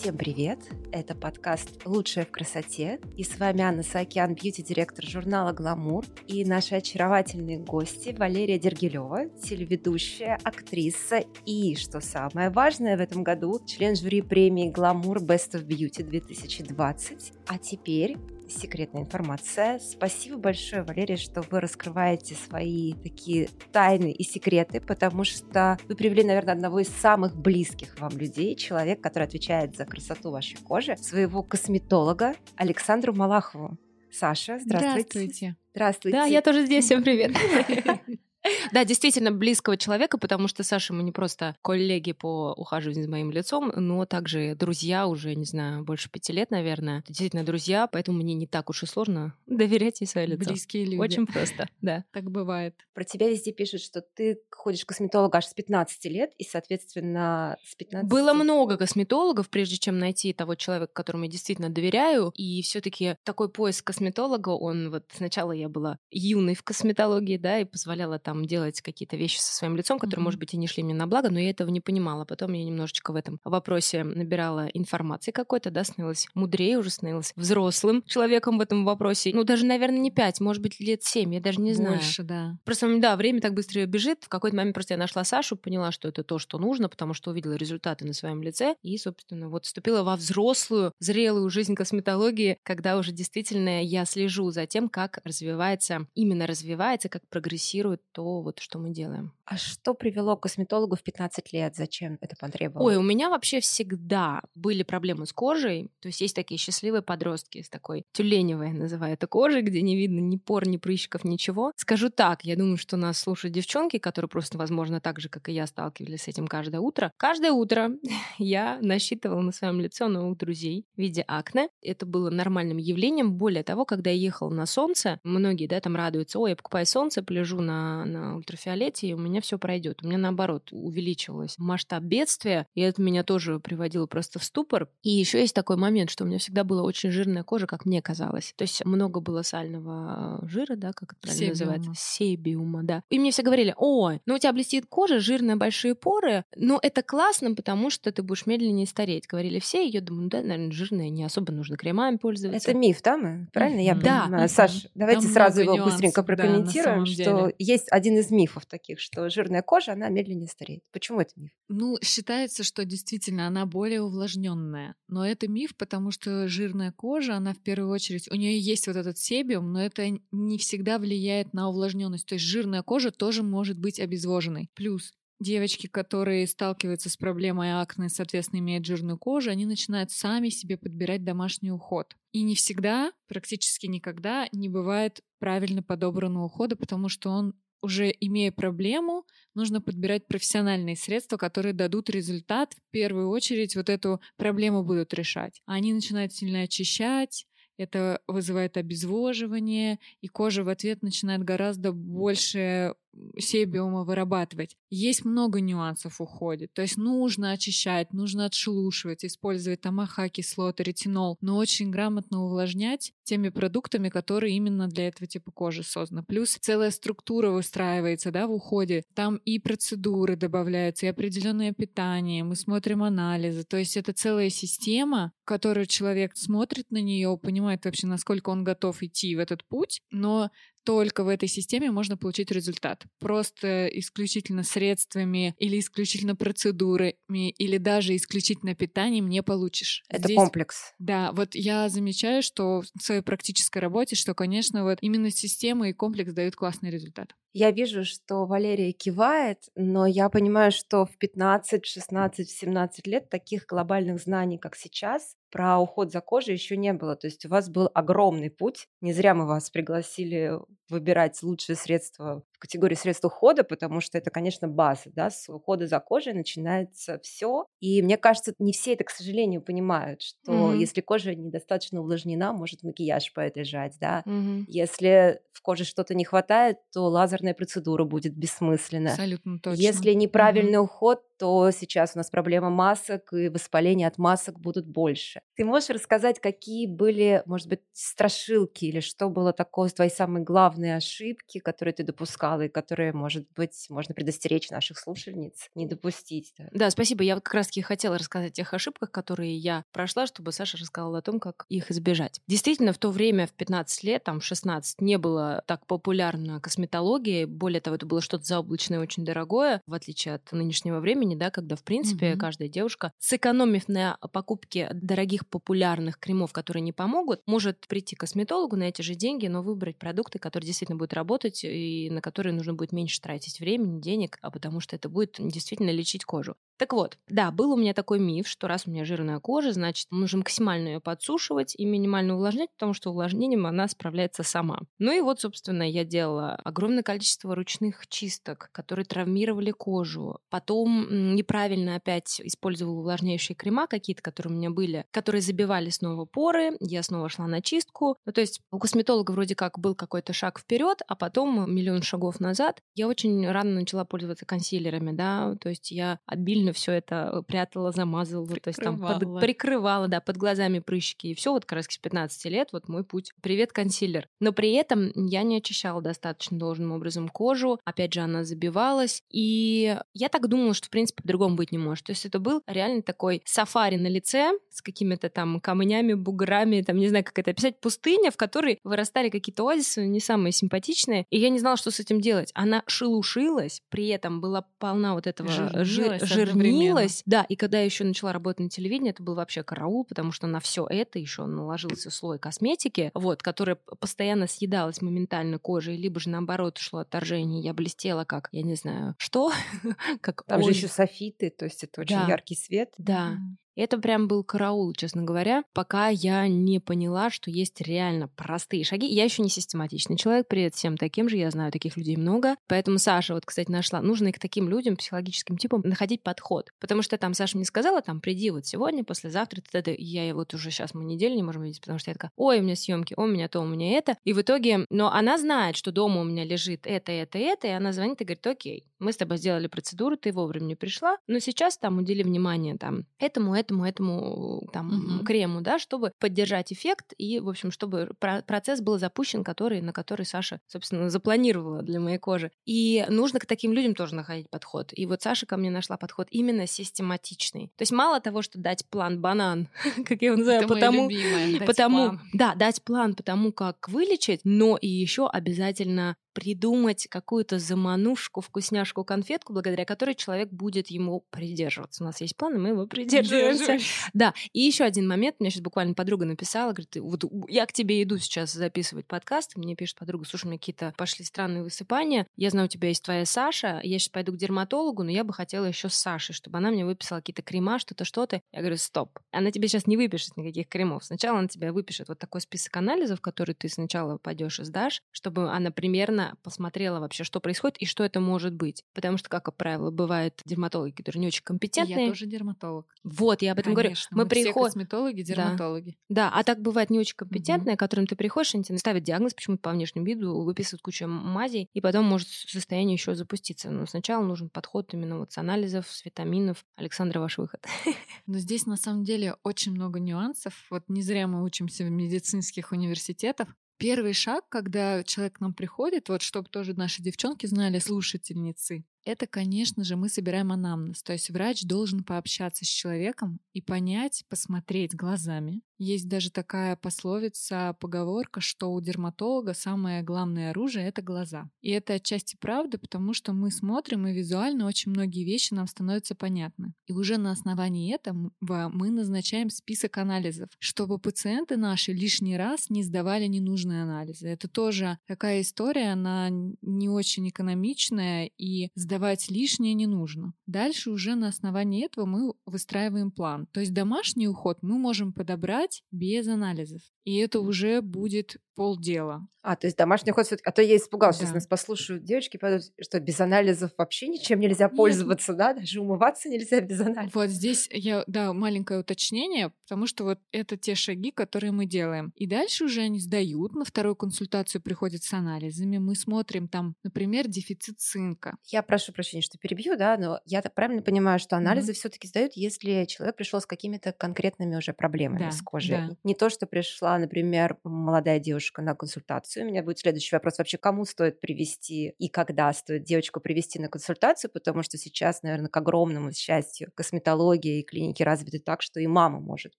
Всем привет! Это подкаст «Лучшее в красоте». И с вами Анна Саакян, бьюти-директор журнала «Гламур». И наши очаровательные гости Валерия Дергилева, телеведущая, актриса и, что самое важное в этом году, член жюри премии «Гламур Best of Beauty 2020». А теперь секретная информация. Спасибо большое, Валерия, что вы раскрываете свои такие тайны и секреты, потому что вы привели, наверное, одного из самых близких вам людей, человек, который отвечает за красоту вашей кожи, своего косметолога Александру Малахову. Саша, здравствуйте. Здравствуйте. Здравствуйте. Да, я тоже здесь. Всем привет. Да, действительно близкого человека, потому что Саша мы не просто коллеги по ухаживанию за моим лицом, но также друзья уже, не знаю, больше пяти лет, наверное. Действительно друзья, поэтому мне не так уж и сложно доверять ей свое лицо. Близкие люди. Очень просто, да. Так бывает. Про тебя везде пишут, что ты ходишь к косметологу аж с 15 лет, и, соответственно, с 15... Было много косметологов, прежде чем найти того человека, которому я действительно доверяю, и все таки такой поиск косметолога, он вот сначала я была юной в косметологии, да, и позволяла там там делать какие-то вещи со своим лицом, которые, mm-hmm. может быть, и не шли мне на благо, но я этого не понимала. Потом я немножечко в этом вопросе набирала информации какой-то, да, становилась мудрее, уже становилась взрослым человеком в этом вопросе. Ну, даже, наверное, не пять, может быть, лет семь, я даже не знаю. Больше, да. Просто, да, время так быстро бежит. В какой-то момент просто я нашла Сашу, поняла, что это то, что нужно, потому что увидела результаты на своем лице и, собственно, вот вступила во взрослую, зрелую жизнь косметологии, когда уже действительно я слежу за тем, как развивается, именно развивается, как прогрессирует то, вот, что мы делаем. А что привело к косметологу в 15 лет? Зачем это потребовалось? Ой, у меня вообще всегда были проблемы с кожей. То есть есть такие счастливые подростки с такой тюленевой, называю это кожей, где не видно ни пор, ни прыщиков, ничего. Скажу так, я думаю, что нас слушают девчонки, которые просто, возможно, так же, как и я, сталкивались с этим каждое утро. Каждое утро я насчитывала на своем лице новых друзей в виде акне. Это было нормальным явлением. Более того, когда я ехала на солнце, многие, да, там радуются, ой, я покупаю солнце, полежу на, на ультрафиолете, и у меня все пройдет. У меня, наоборот, увеличивалось масштаб бедствия, и это меня тоже приводило просто в ступор. И еще есть такой момент, что у меня всегда была очень жирная кожа, как мне казалось. То есть много было сального жира, да, как это правильно Себиума. называется? Себиума, да. И мне все говорили, ой, ну у тебя блестит кожа, жирные большие поры, но это классно, потому что ты будешь медленнее стареть. Говорили все, и я думаю, ну да, наверное, жирная, не особо нужно кремами пользоваться. Это миф, да, мы? Правильно? Я Да. Саш, давайте Там сразу его быстренько нюансов, да, на прокомментируем, самом что деле. есть один из мифов таких, что жирная кожа, она медленнее стареет. Почему это миф? Ну, считается, что действительно она более увлажненная. Но это миф, потому что жирная кожа, она в первую очередь, у нее есть вот этот себиум, но это не всегда влияет на увлажненность. То есть жирная кожа тоже может быть обезвоженной. Плюс девочки, которые сталкиваются с проблемой акне, соответственно, имеют жирную кожу, они начинают сами себе подбирать домашний уход. И не всегда, практически никогда не бывает правильно подобранного ухода, потому что он уже имея проблему, нужно подбирать профессиональные средства, которые дадут результат. В первую очередь вот эту проблему будут решать. Они начинают сильно очищать, это вызывает обезвоживание, и кожа в ответ начинает гораздо больше себиума вырабатывать. Есть много нюансов в уходе. То есть нужно очищать, нужно отшелушивать, использовать там АХ-кислоты, ретинол, но очень грамотно увлажнять теми продуктами, которые именно для этого типа кожи созданы. Плюс целая структура выстраивается да, в уходе. Там и процедуры добавляются, и определенное питание, мы смотрим анализы. То есть это целая система, которую человек смотрит на нее, понимает вообще, насколько он готов идти в этот путь, но только в этой системе можно получить результат. Просто исключительно средствами или исключительно процедурами или даже исключительно питанием не получишь. Это Здесь- комплекс. Да, вот я замечаю, что в своей практической работе, что, конечно, вот именно система и комплекс дают классный результат. Я вижу, что Валерия кивает, но я понимаю, что в 15, 16, 17 лет таких глобальных знаний, как сейчас, про уход за кожей еще не было. То есть у вас был огромный путь. Не зря мы вас пригласили выбирать лучшие средства в категории средств ухода, потому что это, конечно, база. Да? С ухода за кожей начинается все. И мне кажется, не все это, к сожалению, понимают, что Мгм. если кожа недостаточно увлажнена, может макияж подлежать, да, Мгм. если в коже что-то не хватает, то лазерная процедура будет бессмысленна. Абсолютно точно. Если неправильный уход, то сейчас у нас проблема масок, и воспаления от масок будут больше. Ты можешь рассказать, какие были, может быть, страшилки или что было такое, твои самые главные ошибки, которые ты допускала и которые, может быть, можно предостеречь наших слушательниц, не допустить? Да, да спасибо. Я как раз-таки хотела рассказать о тех ошибках, которые я прошла, чтобы Саша рассказала о том, как их избежать. Действительно, в то время, в 15 лет, там, в 16, не было так популярна косметология. Более того, это было что-то заоблачное, очень дорогое, в отличие от нынешнего времени, да, когда, в принципе, mm-hmm. каждая девушка, сэкономив на покупке дорогих популярных кремов, которые не помогут, может прийти к косметологу на эти же деньги, но выбрать продукты, которые действительно будут работать и на которые нужно будет меньше тратить времени, денег, а потому что это будет действительно лечить кожу. Так вот, да, был у меня такой миф, что раз у меня жирная кожа, значит, нужно максимально ее подсушивать и минимально увлажнять, потому что увлажнением она справляется сама. Ну и вот, собственно, я делала огромное количество ручных чисток, которые травмировали кожу. Потом неправильно опять использовала увлажняющие крема какие-то, которые у меня были, которые забивали снова поры. Я снова шла на чистку. Ну, то есть у косметолога вроде как был какой-то шаг вперед, а потом миллион шагов назад. Я очень рано начала пользоваться консилерами, да, то есть я обильно специально все это э, прятала, замазывала, то есть там под, прикрывала, да, под глазами прыщики. И все вот как раз с 15 лет вот мой путь. Привет, консилер. Но при этом я не очищала достаточно должным образом кожу. Опять же, она забивалась. И я так думала, что, в принципе, по-другому быть не может. То есть это был реально такой сафари на лице с какими-то там камнями, буграми, там, не знаю, как это описать, пустыня, в которой вырастали какие-то оазисы, не самые симпатичные. И я не знала, что с этим делать. Она шелушилась, при этом была полна вот этого жир, жир, изменилась. Да, и когда я еще начала работать на телевидении, это был вообще караул, потому что на все это еще наложился слой косметики, вот, которая постоянно съедалась моментально кожей, либо же наоборот шло отторжение, я блестела как, я не знаю, что, как Там же еще софиты, то есть это очень яркий свет. Да. Это прям был караул, честно говоря, пока я не поняла, что есть реально простые шаги. Я еще не систематичный человек, привет всем таким же, я знаю таких людей много. Поэтому Саша, вот, кстати, нашла, нужно и к таким людям, психологическим типам, находить подход. Потому что там Саша мне сказала, там, приди вот сегодня, послезавтра, т -т -т. я вот уже сейчас мы неделю не можем видеть, потому что я такая, ой, у меня съемки, у меня то, у меня это. И в итоге, но она знает, что дома у меня лежит это, это, это, и она звонит и говорит, окей, мы с тобой сделали процедуру, ты вовремя не пришла, но сейчас там удели внимание там этому, этому, этому там угу. крему, да, чтобы поддержать эффект и, в общем, чтобы процесс был запущен, который, на который Саша, собственно, запланировала для моей кожи. И нужно к таким людям тоже находить подход. И вот Саша ко мне нашла подход именно систематичный. То есть мало того, что дать план банан, как я его называю, Это потому, любимое, потому, план. да, дать план потому, как вылечить, но и еще обязательно придумать какую-то заманушку, вкусняшку, конфетку, благодаря которой человек будет ему придерживаться. У нас есть план, и мы его придерживаемся. Да, и еще один момент. Мне сейчас буквально подруга написала, говорит, вот я к тебе иду сейчас записывать подкаст. Мне пишет подруга, слушай, у меня какие-то пошли странные высыпания. Я знаю, у тебя есть твоя Саша. Я сейчас пойду к дерматологу, но я бы хотела еще с Сашей, чтобы она мне выписала какие-то крема, что-то, что-то. Я говорю, стоп. Она тебе сейчас не выпишет никаких кремов. Сначала она тебе выпишет вот такой список анализов, который ты сначала пойдешь и сдашь, чтобы она примерно она посмотрела вообще, что происходит и что это может быть. Потому что, как правило, бывают дерматологи, которые не очень компетентные. Я тоже дерматолог. Вот, я об этом Конечно, говорю. Мы, мы приходим... косметологи, дерматологи. Да. да, а так бывает не очень компетентные, угу. которым ты приходишь, они тебе ставят диагноз почему-то по внешнему виду, выписывают кучу мазей, и потом может состояние еще запуститься. Но сначала нужен подход именно вот с анализов, с витаминов. Александра, ваш выход. Но здесь на самом деле очень много нюансов. Вот не зря мы учимся в медицинских университетах. Первый шаг, когда человек к нам приходит, вот чтобы тоже наши девчонки знали, слушательницы, это, конечно же, мы собираем анамнез. То есть врач должен пообщаться с человеком и понять, посмотреть глазами. Есть даже такая пословица, поговорка, что у дерматолога самое главное оружие — это глаза. И это отчасти правда, потому что мы смотрим, и визуально очень многие вещи нам становятся понятны. И уже на основании этого мы назначаем список анализов, чтобы пациенты наши лишний раз не сдавали ненужные анализы. Это тоже такая история, она не очень экономичная, и сдавать лишнее не нужно. Дальше уже на основании этого мы выстраиваем план. То есть домашний уход мы можем подобрать без анализов. И это уже будет полдела. А, то есть домашний уход все-таки... А то я испугалась, да. сейчас нас послушают девочки, подумают, что без анализов вообще ничем нельзя пользоваться, Нет. да? Даже умываться нельзя без анализов. Вот здесь я, да, маленькое уточнение, потому что вот это те шаги, которые мы делаем. И дальше уже они сдают, на вторую консультацию приходят с анализами, мы смотрим там, например, дефицит цинка. Я прошу прощения, что перебью, да, но я правильно понимаю, что анализы mm-hmm. все-таки сдают, если человек пришел с какими-то конкретными уже проблемами да, с кожей. Да. Не то, что пришла, например, молодая девушка на консультацию. У меня будет следующий вопрос вообще, кому стоит привести и когда стоит девочку привести на консультацию, потому что сейчас, наверное, к огромному счастью, косметология и клиники развиты так, что и мама может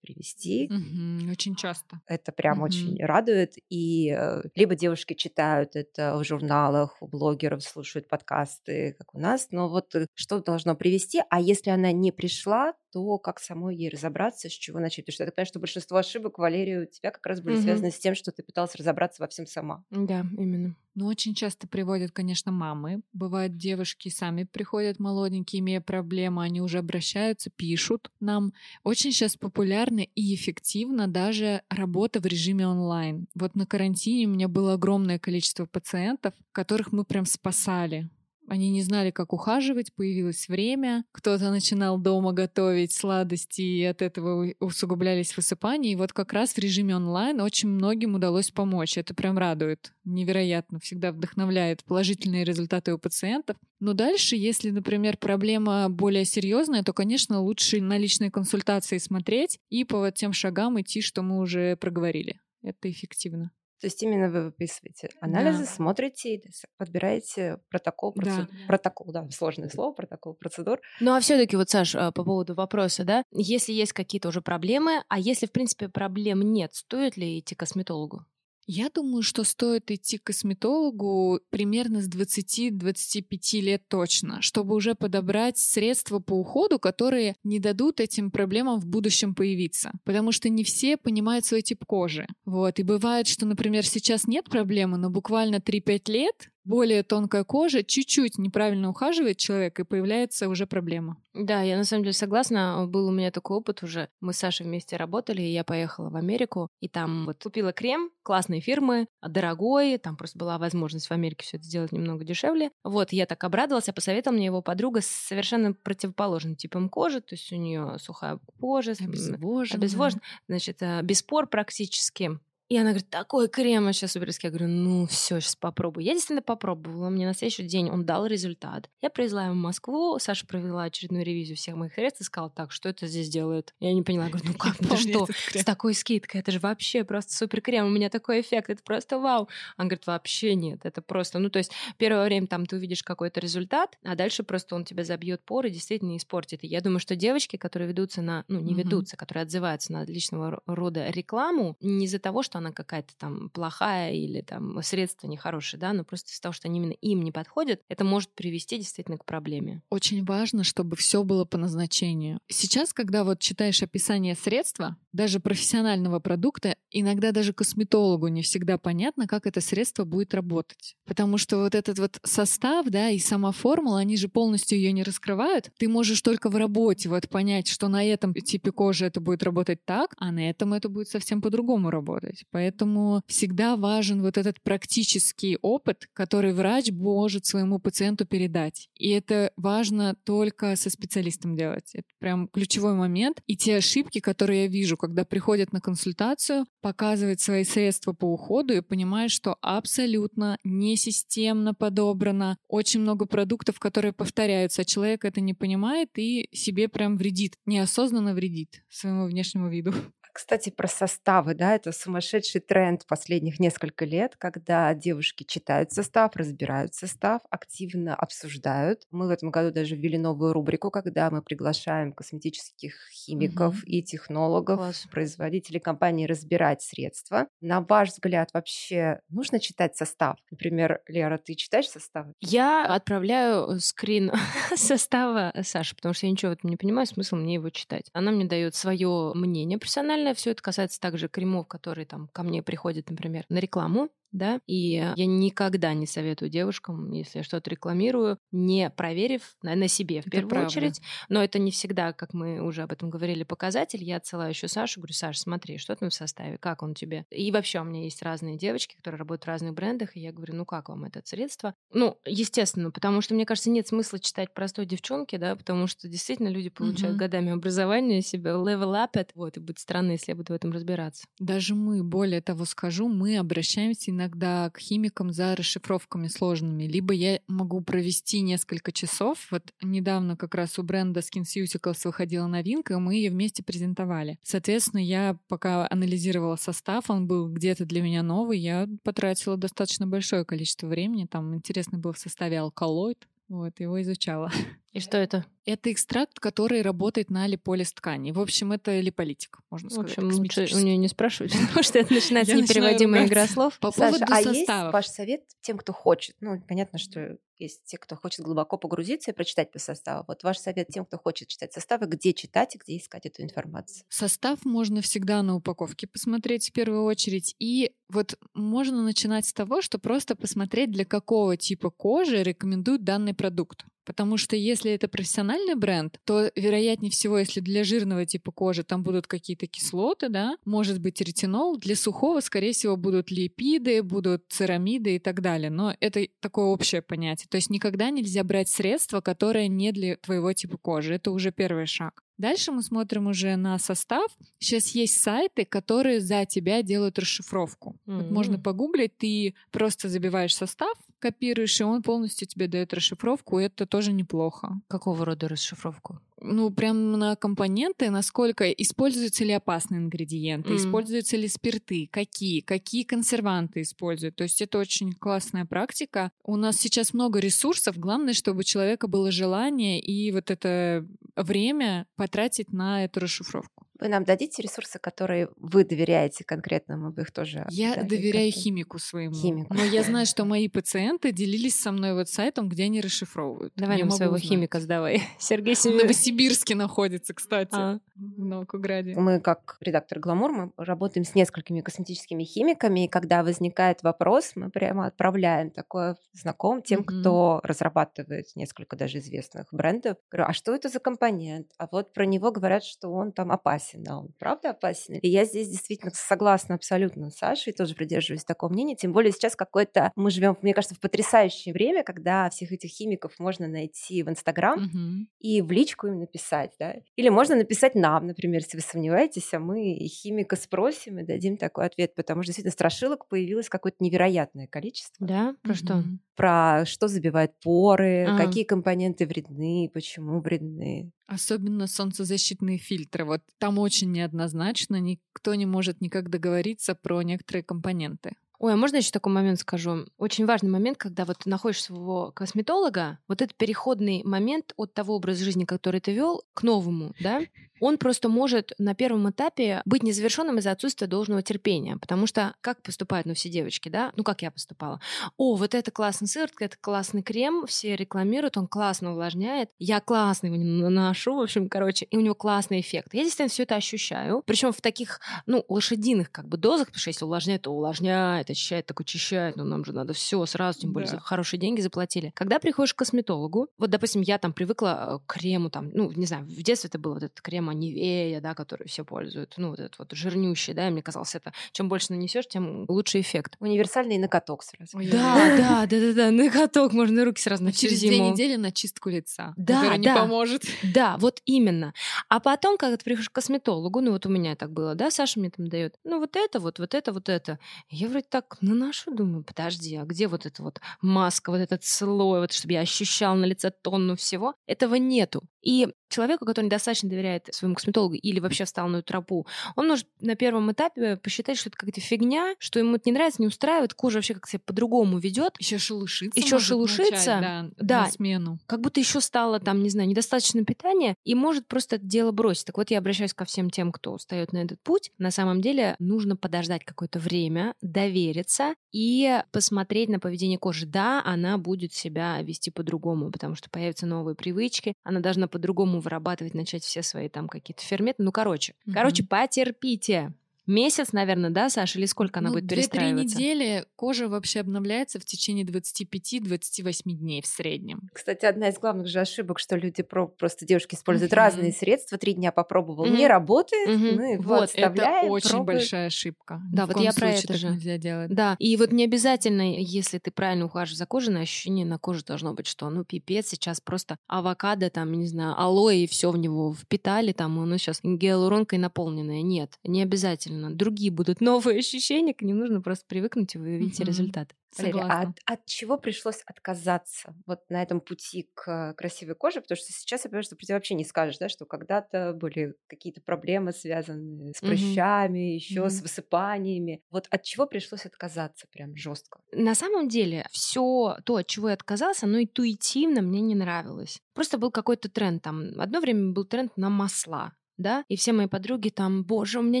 привести. Mm-hmm, очень часто. Это прям mm-hmm. очень радует. И э, либо девушки читают это в журналах, у блогеров слушают подкасты, как у нас, но вот э, что должно привести, а если она не пришла, то как самой ей разобраться, с чего начать? Потому что я так понимаю, что большинство ошибок, Валерия, у тебя как раз были угу. связаны с тем, что ты пыталась разобраться во всем сама. Да, именно. Ну, очень часто приводят, конечно, мамы. Бывают девушки сами приходят молоденькие, имея проблемы, они уже обращаются, пишут нам. Очень сейчас популярна и эффективна даже работа в режиме онлайн. Вот на карантине у меня было огромное количество пациентов, которых мы прям спасали. Они не знали, как ухаживать, появилось время. Кто-то начинал дома готовить сладости, и от этого усугублялись высыпания. И вот как раз в режиме онлайн очень многим удалось помочь. Это прям радует. Невероятно. Всегда вдохновляет положительные результаты у пациентов. Но дальше, если, например, проблема более серьезная, то, конечно, лучше на личной консультации смотреть и по вот тем шагам идти, что мы уже проговорили. Это эффективно. То есть именно вы выписываете анализы, да. смотрите, подбираете протокол, процед... да. протокол, да, сложное слово, протокол процедур. Ну а все-таки вот, Саш, а, по поводу вопроса, да, если есть какие-то уже проблемы, а если, в принципе, проблем нет, стоит ли идти к косметологу? Я думаю, что стоит идти к косметологу примерно с 20-25 лет точно, чтобы уже подобрать средства по уходу, которые не дадут этим проблемам в будущем появиться. Потому что не все понимают свой тип кожи. Вот. И бывает, что, например, сейчас нет проблемы, но буквально 3-5 лет более тонкая кожа, чуть-чуть неправильно ухаживает человек, и появляется уже проблема. Да, я на самом деле согласна. Был у меня такой опыт уже. Мы с Сашей вместе работали, и я поехала в Америку, и там вот купила крем классной фирмы, дорогой, там просто была возможность в Америке все это сделать немного дешевле. Вот, я так обрадовалась, а посоветовала мне его подруга с совершенно противоположным типом кожи, то есть у нее сухая кожа, обезвоженная, обезвоженная значит, э, без пор практически. И она говорит, такой крем сейчас суперский. Я говорю, ну все, сейчас попробую. Я действительно попробовала. Мне на следующий день он дал результат. Я привезла его в Москву. Саша провела очередную ревизию всех моих средств и сказала, так, что это здесь делает? Я не поняла. Я говорю, ну как, это что? С такой скидкой. Это же вообще просто супер крем. У меня такой эффект. Это просто вау. Он говорит, вообще нет. Это просто, ну то есть первое время там ты увидишь какой-то результат, а дальше просто он тебя забьет поры, действительно испортит. И я думаю, что девочки, которые ведутся на, ну не ведутся, которые отзываются на личного рода рекламу, не из-за того, что она какая-то там плохая или там средство нехорошее, да, но просто из-за того, что они именно им не подходят, это может привести действительно к проблеме. Очень важно, чтобы все было по назначению. Сейчас, когда вот читаешь описание средства, даже профессионального продукта, иногда даже косметологу не всегда понятно, как это средство будет работать. Потому что вот этот вот состав, да, и сама формула, они же полностью ее не раскрывают. Ты можешь только в работе вот понять, что на этом типе кожи это будет работать так, а на этом это будет совсем по-другому работать. Поэтому всегда важен вот этот практический опыт, который врач может своему пациенту передать. И это важно только со специалистом делать. Это прям ключевой момент. И те ошибки, которые я вижу, когда приходят на консультацию, показывать свои средства по уходу и понимаешь, что абсолютно несистемно подобрано. Очень много продуктов, которые повторяются, а человек это не понимает и себе прям вредит, неосознанно вредит своему внешнему виду. Кстати, про составы, да, это сумасшедший тренд последних несколько лет, когда девушки читают состав, разбирают состав, активно обсуждают. Мы в этом году даже ввели новую рубрику, когда мы приглашаем косметических химиков угу. и технологов, Класс. производителей компании разбирать средства. На ваш взгляд, вообще нужно читать состав? Например, Лера, ты читаешь состав? Я отправляю скрин состава Саши, потому что я ничего в этом не понимаю, смысл мне его читать. Она мне дает свое мнение профессиональное, Все это касается также кремов, которые там ко мне приходят, например, на рекламу да, и я никогда не советую девушкам, если я что-то рекламирую, не проверив на, на себе в это первую правда. очередь, но это не всегда, как мы уже об этом говорили, показатель. Я отсылаю еще Сашу, говорю, Саш, смотри, что там в составе, как он тебе. И вообще у меня есть разные девочки, которые работают в разных брендах, и я говорю, ну как вам это средство? Ну, естественно, потому что, мне кажется, нет смысла читать простой девчонке, да, потому что действительно люди получают mm-hmm. годами образования себе, level up it, вот, и будет странно, если я буду в этом разбираться. Даже мы, более того скажу, мы обращаемся на иногда к химикам за расшифровками сложными, либо я могу провести несколько часов. Вот недавно как раз у бренда SkinCeuticals выходила новинка, и мы ее вместе презентовали. Соответственно, я пока анализировала состав, он был где-то для меня новый, я потратила достаточно большое количество времени. Там интересно был в составе алкалоид, вот, его изучала. И что это? Это экстракт, который работает на липолиз ткани. В общем, это липолитик, можно сказать. В общем, лучше у нее не спрашивать, потому что это начинается непереводимая игра слов. По поводу а есть ваш совет тем, кто хочет? Ну, понятно, что есть те, кто хочет глубоко погрузиться и прочитать по составу. Вот ваш совет тем, кто хочет читать составы, где читать и где искать эту информацию. Состав можно всегда на упаковке посмотреть в первую очередь. И вот можно начинать с того, что просто посмотреть, для какого типа кожи рекомендуют данный продукт. Потому что если это профессиональный бренд, то, вероятнее всего, если для жирного типа кожи там будут какие-то кислоты, да, может быть ретинол, для сухого, скорее всего, будут липиды, будут церамиды и так далее. Но это такое общее понятие. То есть никогда нельзя брать средство, которое не для твоего типа кожи. Это уже первый шаг. Дальше мы смотрим уже на состав. Сейчас есть сайты, которые за тебя делают расшифровку. Mm-hmm. Вот можно погуглить, ты просто забиваешь состав, копируешь, и он полностью тебе дает расшифровку, и это тоже неплохо. Какого рода расшифровку? ну, прям на компоненты, насколько используются ли опасные ингредиенты, mm. используются ли спирты, какие, какие консерванты используют. То есть это очень классная практика. У нас сейчас много ресурсов, главное, чтобы у человека было желание и вот это время потратить на эту расшифровку. Вы нам дадите ресурсы, которые вы доверяете конкретно, мы бы их тоже... Я доверяю химику своему. Химику. Но я знаю, что мои пациенты делились со мной вот сайтом, где они расшифровывают. Давай я нам своего узнать. химика сдавай. Сергей Семенович. В Новосибирске находится, кстати. А. В Наукограде. Мы, как редактор «Гламур», мы работаем с несколькими косметическими химиками, и когда возникает вопрос, мы прямо отправляем такое знакомым тем, mm-hmm. кто разрабатывает несколько даже известных брендов. Говорю, а что это за компонент? А вот про него говорят, что он там опасен опасен, да, он правда опасен. И я здесь действительно согласна абсолютно с Сашей, тоже придерживаюсь такого мнения, тем более сейчас какое-то, мы живем, мне кажется, в потрясающее время, когда всех этих химиков можно найти в Инстаграм угу. и в личку им написать, да, или можно написать нам, например, если вы сомневаетесь, а мы химика спросим и дадим такой ответ, потому что действительно страшилок появилось какое-то невероятное количество. Да? Про угу. что? Про что забивает поры, а. какие компоненты вредны, почему вредны. Особенно солнцезащитные фильтры. Вот там очень неоднозначно, никто не может никак договориться про некоторые компоненты. Ой, а можно еще такой момент скажу? Очень важный момент, когда вот находишь своего косметолога, вот этот переходный момент от того образа жизни, который ты вел, к новому, да, он просто может на первом этапе быть незавершенным из-за отсутствия должного терпения. Потому что как поступают, ну, все девочки, да? Ну, как я поступала? О, вот это классный сыворотка, это классный крем, все рекламируют, он классно увлажняет, я классно его наношу, в общем, короче, и у него классный эффект. Я действительно все это ощущаю. Причем в таких, ну, лошадиных как бы дозах, потому что если увлажняет, то увлажняет, очищает, так очищает, но нам же надо все сразу, тем более да. за хорошие деньги заплатили. Когда приходишь к косметологу, вот, допустим, я там привыкла к крему, там, ну, не знаю, в детстве это был вот этот крем Нивея, да, который все пользуют, ну, вот этот вот жирнющий, да, и мне казалось, это чем больше нанесешь, тем лучше эффект. Универсальный на каток сразу. Ой, да, да, да, да, да, на каток можно руки сразу на Через две недели на чистку лица, да, которая да, не поможет. Да, вот именно. А потом, когда ты приходишь к косметологу, ну, вот у меня так было, да, Саша мне там дает, ну, вот это вот, вот это, вот это. Я вроде так наношу, думаю, подожди, а где вот эта вот маска, вот этот слой, вот чтобы я ощущал на лице тонну всего? Этого нету. И человеку, который недостаточно доверяет своему косметологу или вообще встал на эту тропу, он может на первом этапе посчитать, что это какая-то фигня, что ему это не нравится, не устраивает, кожа вообще как-то себя по-другому ведет. Еще шелушится. Еще шелушится. Начать, да, да. смену. Как будто еще стало там, не знаю, недостаточно питания, и может просто это дело бросить. Так вот, я обращаюсь ко всем тем, кто встает на этот путь. На самом деле нужно подождать какое-то время, довериться и посмотреть на поведение кожи. Да, она будет себя вести по-другому, потому что появятся новые привычки, она должна по-другому вырабатывать, начать все свои там какие-то ферменты. Ну, короче. Mm-hmm. Короче, потерпите. Месяц, наверное, да, Саша, или сколько она ну, будет перестраиваться? Две-три недели кожа вообще обновляется в течение 25-28 дней в среднем. Кстати, одна из главных же ошибок, что люди про просто девушки используют mm-hmm. разные средства, три дня попробовал, mm-hmm. не работает, mm-hmm. ну и вот, это очень пробует. большая ошибка. Да, Ни вот я про это же. Нельзя делать. Да, и вот не обязательно, если ты правильно ухаживаешь за кожей, на ощущение на коже должно быть, что ну пипец, сейчас просто авокадо, там, не знаю, алоэ и все в него впитали, там, оно сейчас гиалуронкой наполненное. Нет, не обязательно обязательно. Другие будут новые ощущения, к ним нужно просто привыкнуть, и вы увидите результат. Смотри, а от, от чего пришлось отказаться вот на этом пути к красивой коже? Потому что сейчас я понимаю, что вообще не скажешь, да, что когда-то были какие-то проблемы, связанные с прыщами, еще с высыпаниями. Вот от чего пришлось отказаться прям жестко? На самом деле, все то, от чего я отказался, оно интуитивно мне не нравилось. Просто был какой-то тренд там. Одно время был тренд на масла да, и все мои подруги там, боже, у меня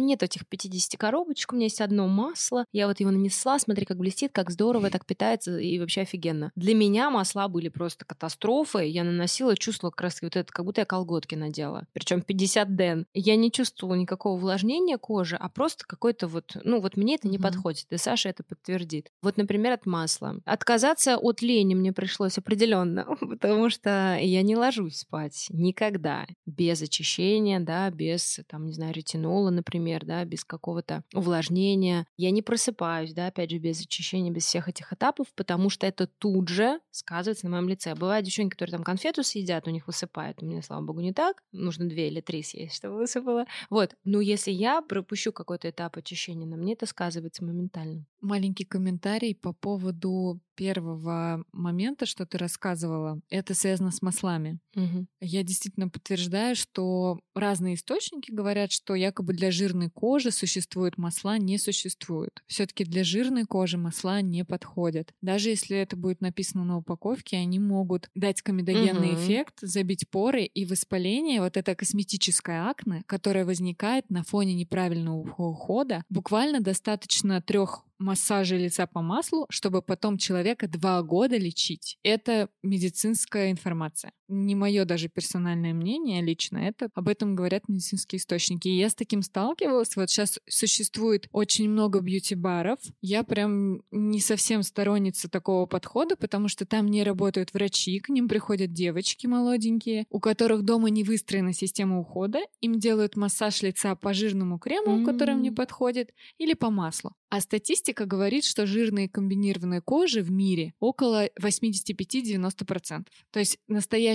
нет этих 50 коробочек, у меня есть одно масло, я вот его нанесла, смотри, как блестит, как здорово, так питается, и вообще офигенно. Для меня масла были просто катастрофой, я наносила, чувствовала как раз вот это, как будто я колготки надела, причем 50 ден. Я не чувствовала никакого увлажнения кожи, а просто какой-то вот, ну вот мне это не mm-hmm. подходит, и Саша это подтвердит. Вот, например, от масла. Отказаться от лени мне пришлось определенно, потому что я не ложусь спать никогда без очищения, да, без, там, не знаю, ретинола, например, да, без какого-то увлажнения. Я не просыпаюсь, да, опять же, без очищения, без всех этих этапов, потому что это тут же сказывается на моем лице. Бывают девчонки, которые там конфету съедят, у них высыпает. У меня, слава богу, не так. Нужно две или три съесть, чтобы высыпало. Вот. Но если я пропущу какой-то этап очищения, на мне это сказывается моментально. Маленький комментарий по поводу первого момента, что ты рассказывала, это связано с маслами. Угу. Я действительно подтверждаю, что разные источники говорят, что якобы для жирной кожи существуют масла, не существует. Все-таки для жирной кожи масла не подходят. Даже если это будет написано на упаковке, они могут дать комедогенный угу. эффект, забить поры и воспаление, вот это косметическое акне, которое возникает на фоне неправильного ухода, буквально достаточно трех массажа лица по маслу, чтобы потом человека два года лечить. Это медицинская информация. Не мое даже персональное мнение лично, это об этом говорят медицинские источники. И я с таким сталкивалась. Вот сейчас существует очень много бьюти-баров. Я прям не совсем сторонница такого подхода, потому что там не работают врачи, к ним приходят девочки молоденькие, у которых дома не выстроена система ухода, им делают массаж лица по жирному крему, mm-hmm. который мне подходит, или по маслу. А статистика говорит, что жирные комбинированные кожи в мире около 85-90%. То есть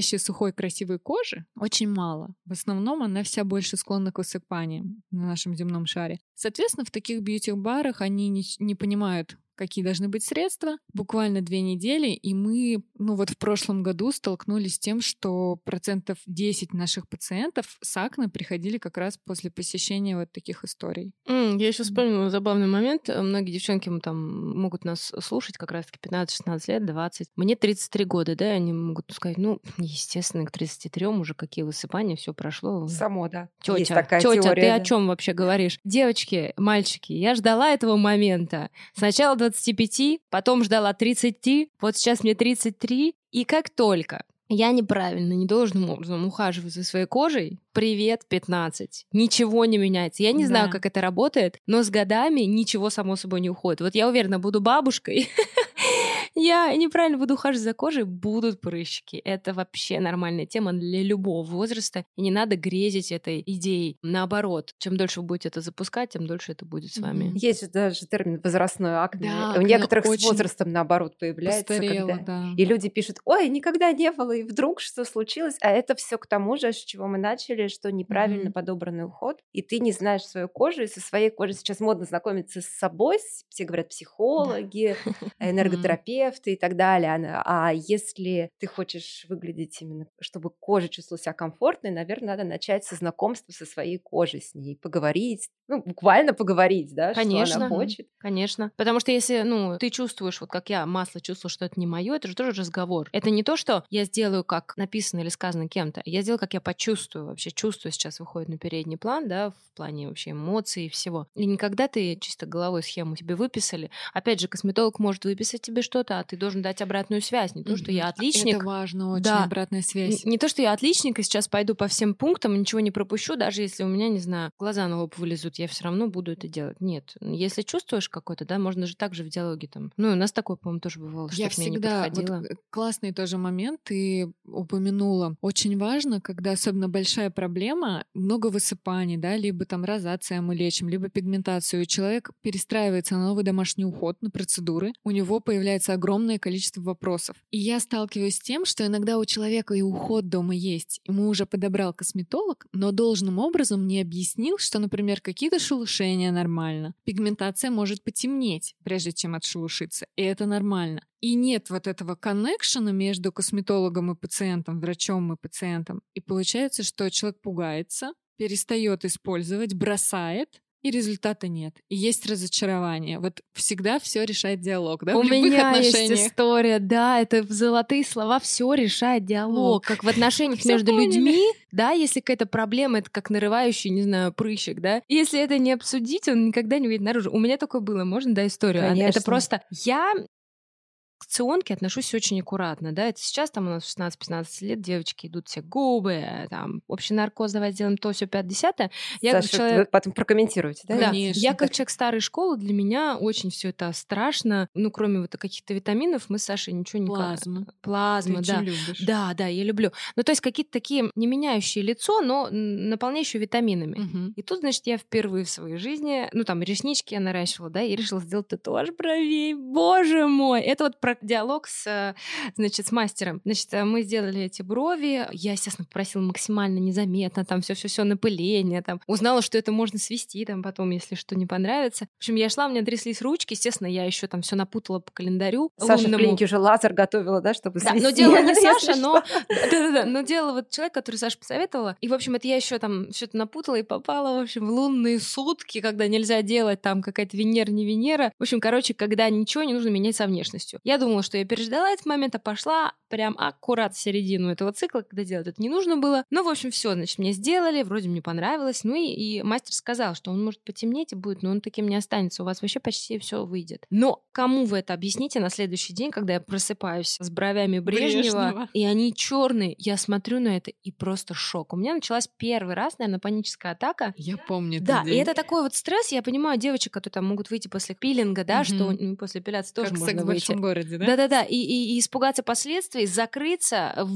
настоящей сухой красивой кожи очень мало. В основном она вся больше склонна к высыпаниям на нашем земном шаре. Соответственно, в таких бьюти-барах они не, не понимают, какие должны быть средства. Буквально две недели, и мы, ну вот в прошлом году столкнулись с тем, что процентов 10 наших пациентов с акне приходили как раз после посещения вот таких историй. Mm, я еще вспомнила забавный момент. Многие девчонки там могут нас слушать как раз-таки 15-16 лет, 20. Мне 33 года, да, они могут сказать, ну, естественно, к 33 уже какие высыпания, все прошло. Само, да. Тетя, Есть такая тетя, теория, ты да. о чем вообще говоришь? Девочки, мальчики, я ждала этого момента. Сначала 25, потом ждала 30, вот сейчас мне 33, и как только я неправильно, недолжным образом ухаживаю за своей кожей, привет, 15. Ничего не меняется. Я не да. знаю, как это работает, но с годами ничего само собой не уходит. Вот я уверена, буду бабушкой, я неправильно буду ухаживать за кожей, будут прыщики. Это вообще нормальная тема для любого возраста. И не надо грезить этой идеей. Наоборот, чем дольше вы будете это запускать, тем дольше это будет с вами. Есть же даже термин возрастное акне. Да, У некоторых с возрастом, наоборот, появляется. Постарела, когда... да. И люди пишут, ой, никогда не было, и вдруг что случилось? А это все к тому же, с чего мы начали, что неправильно mm-hmm. подобранный уход, и ты не знаешь свою кожу, и со своей кожей сейчас модно знакомиться с собой, все говорят психологи, энерготерапевты, терапевты и так далее. А если ты хочешь выглядеть именно, чтобы кожа чувствовала себя комфортной, наверное, надо начать со знакомства со своей кожей, с ней поговорить, ну, буквально поговорить, да, конечно, что она хочет. Конечно. Потому что если, ну, ты чувствуешь, вот как я, масло чувствую, что это не мое, это же тоже разговор. Это не то, что я сделаю, как написано или сказано кем-то. Я сделаю, как я почувствую. Вообще чувствую сейчас выходит на передний план, да, в плане вообще эмоций и всего. И никогда ты чисто головой схему тебе выписали. Опять же, косметолог может выписать тебе что-то, а ты должен дать обратную связь. Не то, что я отличник. Это важно очень, да. обратная связь. Не, не то, что я отличник, и сейчас пойду по всем пунктам, ничего не пропущу, даже если у меня, не знаю, глаза на лоб вылезут, я все равно буду это делать. Нет. Если чувствуешь какой-то, да, можно же так же в диалоге там. Ну, у нас такое, по-моему, тоже бывало, что я всегда, не Вот классный тоже момент ты упомянула. Очень важно, когда особенно большая проблема, много высыпаний, да, либо там розация мы лечим, либо пигментацию. Человек перестраивается на новый домашний уход, на процедуры. У него появляется огромное количество вопросов. И я сталкиваюсь с тем, что иногда у человека и уход дома есть. Ему уже подобрал косметолог, но должным образом не объяснил, что, например, какие какие-то шелушения нормально. Пигментация может потемнеть, прежде чем отшелушиться, и это нормально. И нет вот этого коннекшена между косметологом и пациентом, врачом и пациентом. И получается, что человек пугается, перестает использовать, бросает, и результата нет. И есть разочарование. Вот всегда все решает диалог, да? У меня есть история, да, это золотые слова, все решает диалог. Как в отношениях между людьми, да, если какая-то проблема, это как нарывающий, не знаю, прыщик, да. Если это не обсудить, он никогда не выйдет наружу. У меня такое было, можно, да, историю? Конечно. Это просто я к ционке отношусь очень аккуратно, да, это сейчас там у нас 16-15 лет девочки идут все губы, э, там, общий наркоз, давай сделаем то, все 50 Я Саша, как человек... вы потом прокомментируете, да? Да, Конечно. я как человек старой школы, для меня очень все это страшно, ну, кроме вот каких-то витаминов, мы с Сашей ничего не... Плазма. Плазма, Ты да. любишь. Да, да, я люблю. Ну, то есть какие-то такие не меняющие лицо, но наполняющие витаминами. Угу. И тут, значит, я впервые в своей жизни, ну, там, реснички я наращивала, да, и решила сделать татуаж бровей. Боже мой! Это вот про диалог с, э, значит, с мастером. Значит, э, мы сделали эти брови. Я, естественно, попросила максимально незаметно, там все все все напыление, там узнала, что это можно свести, там потом, если что не понравится. В общем, я шла, у меня тряслись ручки, естественно, я еще там все напутала по календарю. Саша лунному. в клинике уже лазер готовила, да, чтобы да, но делала не Саша, но да-да-да, но делала вот человек, который Саша посоветовала. И, в общем, это я еще там что-то напутала и попала, в общем, в лунные сутки, когда нельзя делать там какая-то Венера, не Венера. В общем, короче, когда ничего не нужно менять со внешностью. Я думала, что я переждала этот момент, а пошла прям аккурат в середину этого цикла, когда делать это не нужно было. Ну, в общем, все, значит, мне сделали, вроде мне понравилось. Ну и, и мастер сказал, что он может потемнеть и будет, но он таким не останется. У вас вообще почти все выйдет. Но кому вы это объясните на следующий день, когда я просыпаюсь с бровями Брежнева, Брежнева. и они черные, я смотрю на это и просто шок. У меня началась первый раз, наверное, паническая атака. Я помню. Да, день. и это такой вот стресс. Я понимаю девочек, которые там могут выйти после пилинга, да, угу. что ну, после эпиляции тоже как можно выйти. В большом городе, да? Да-да-да, и, и, и испугаться последствий, закрыться,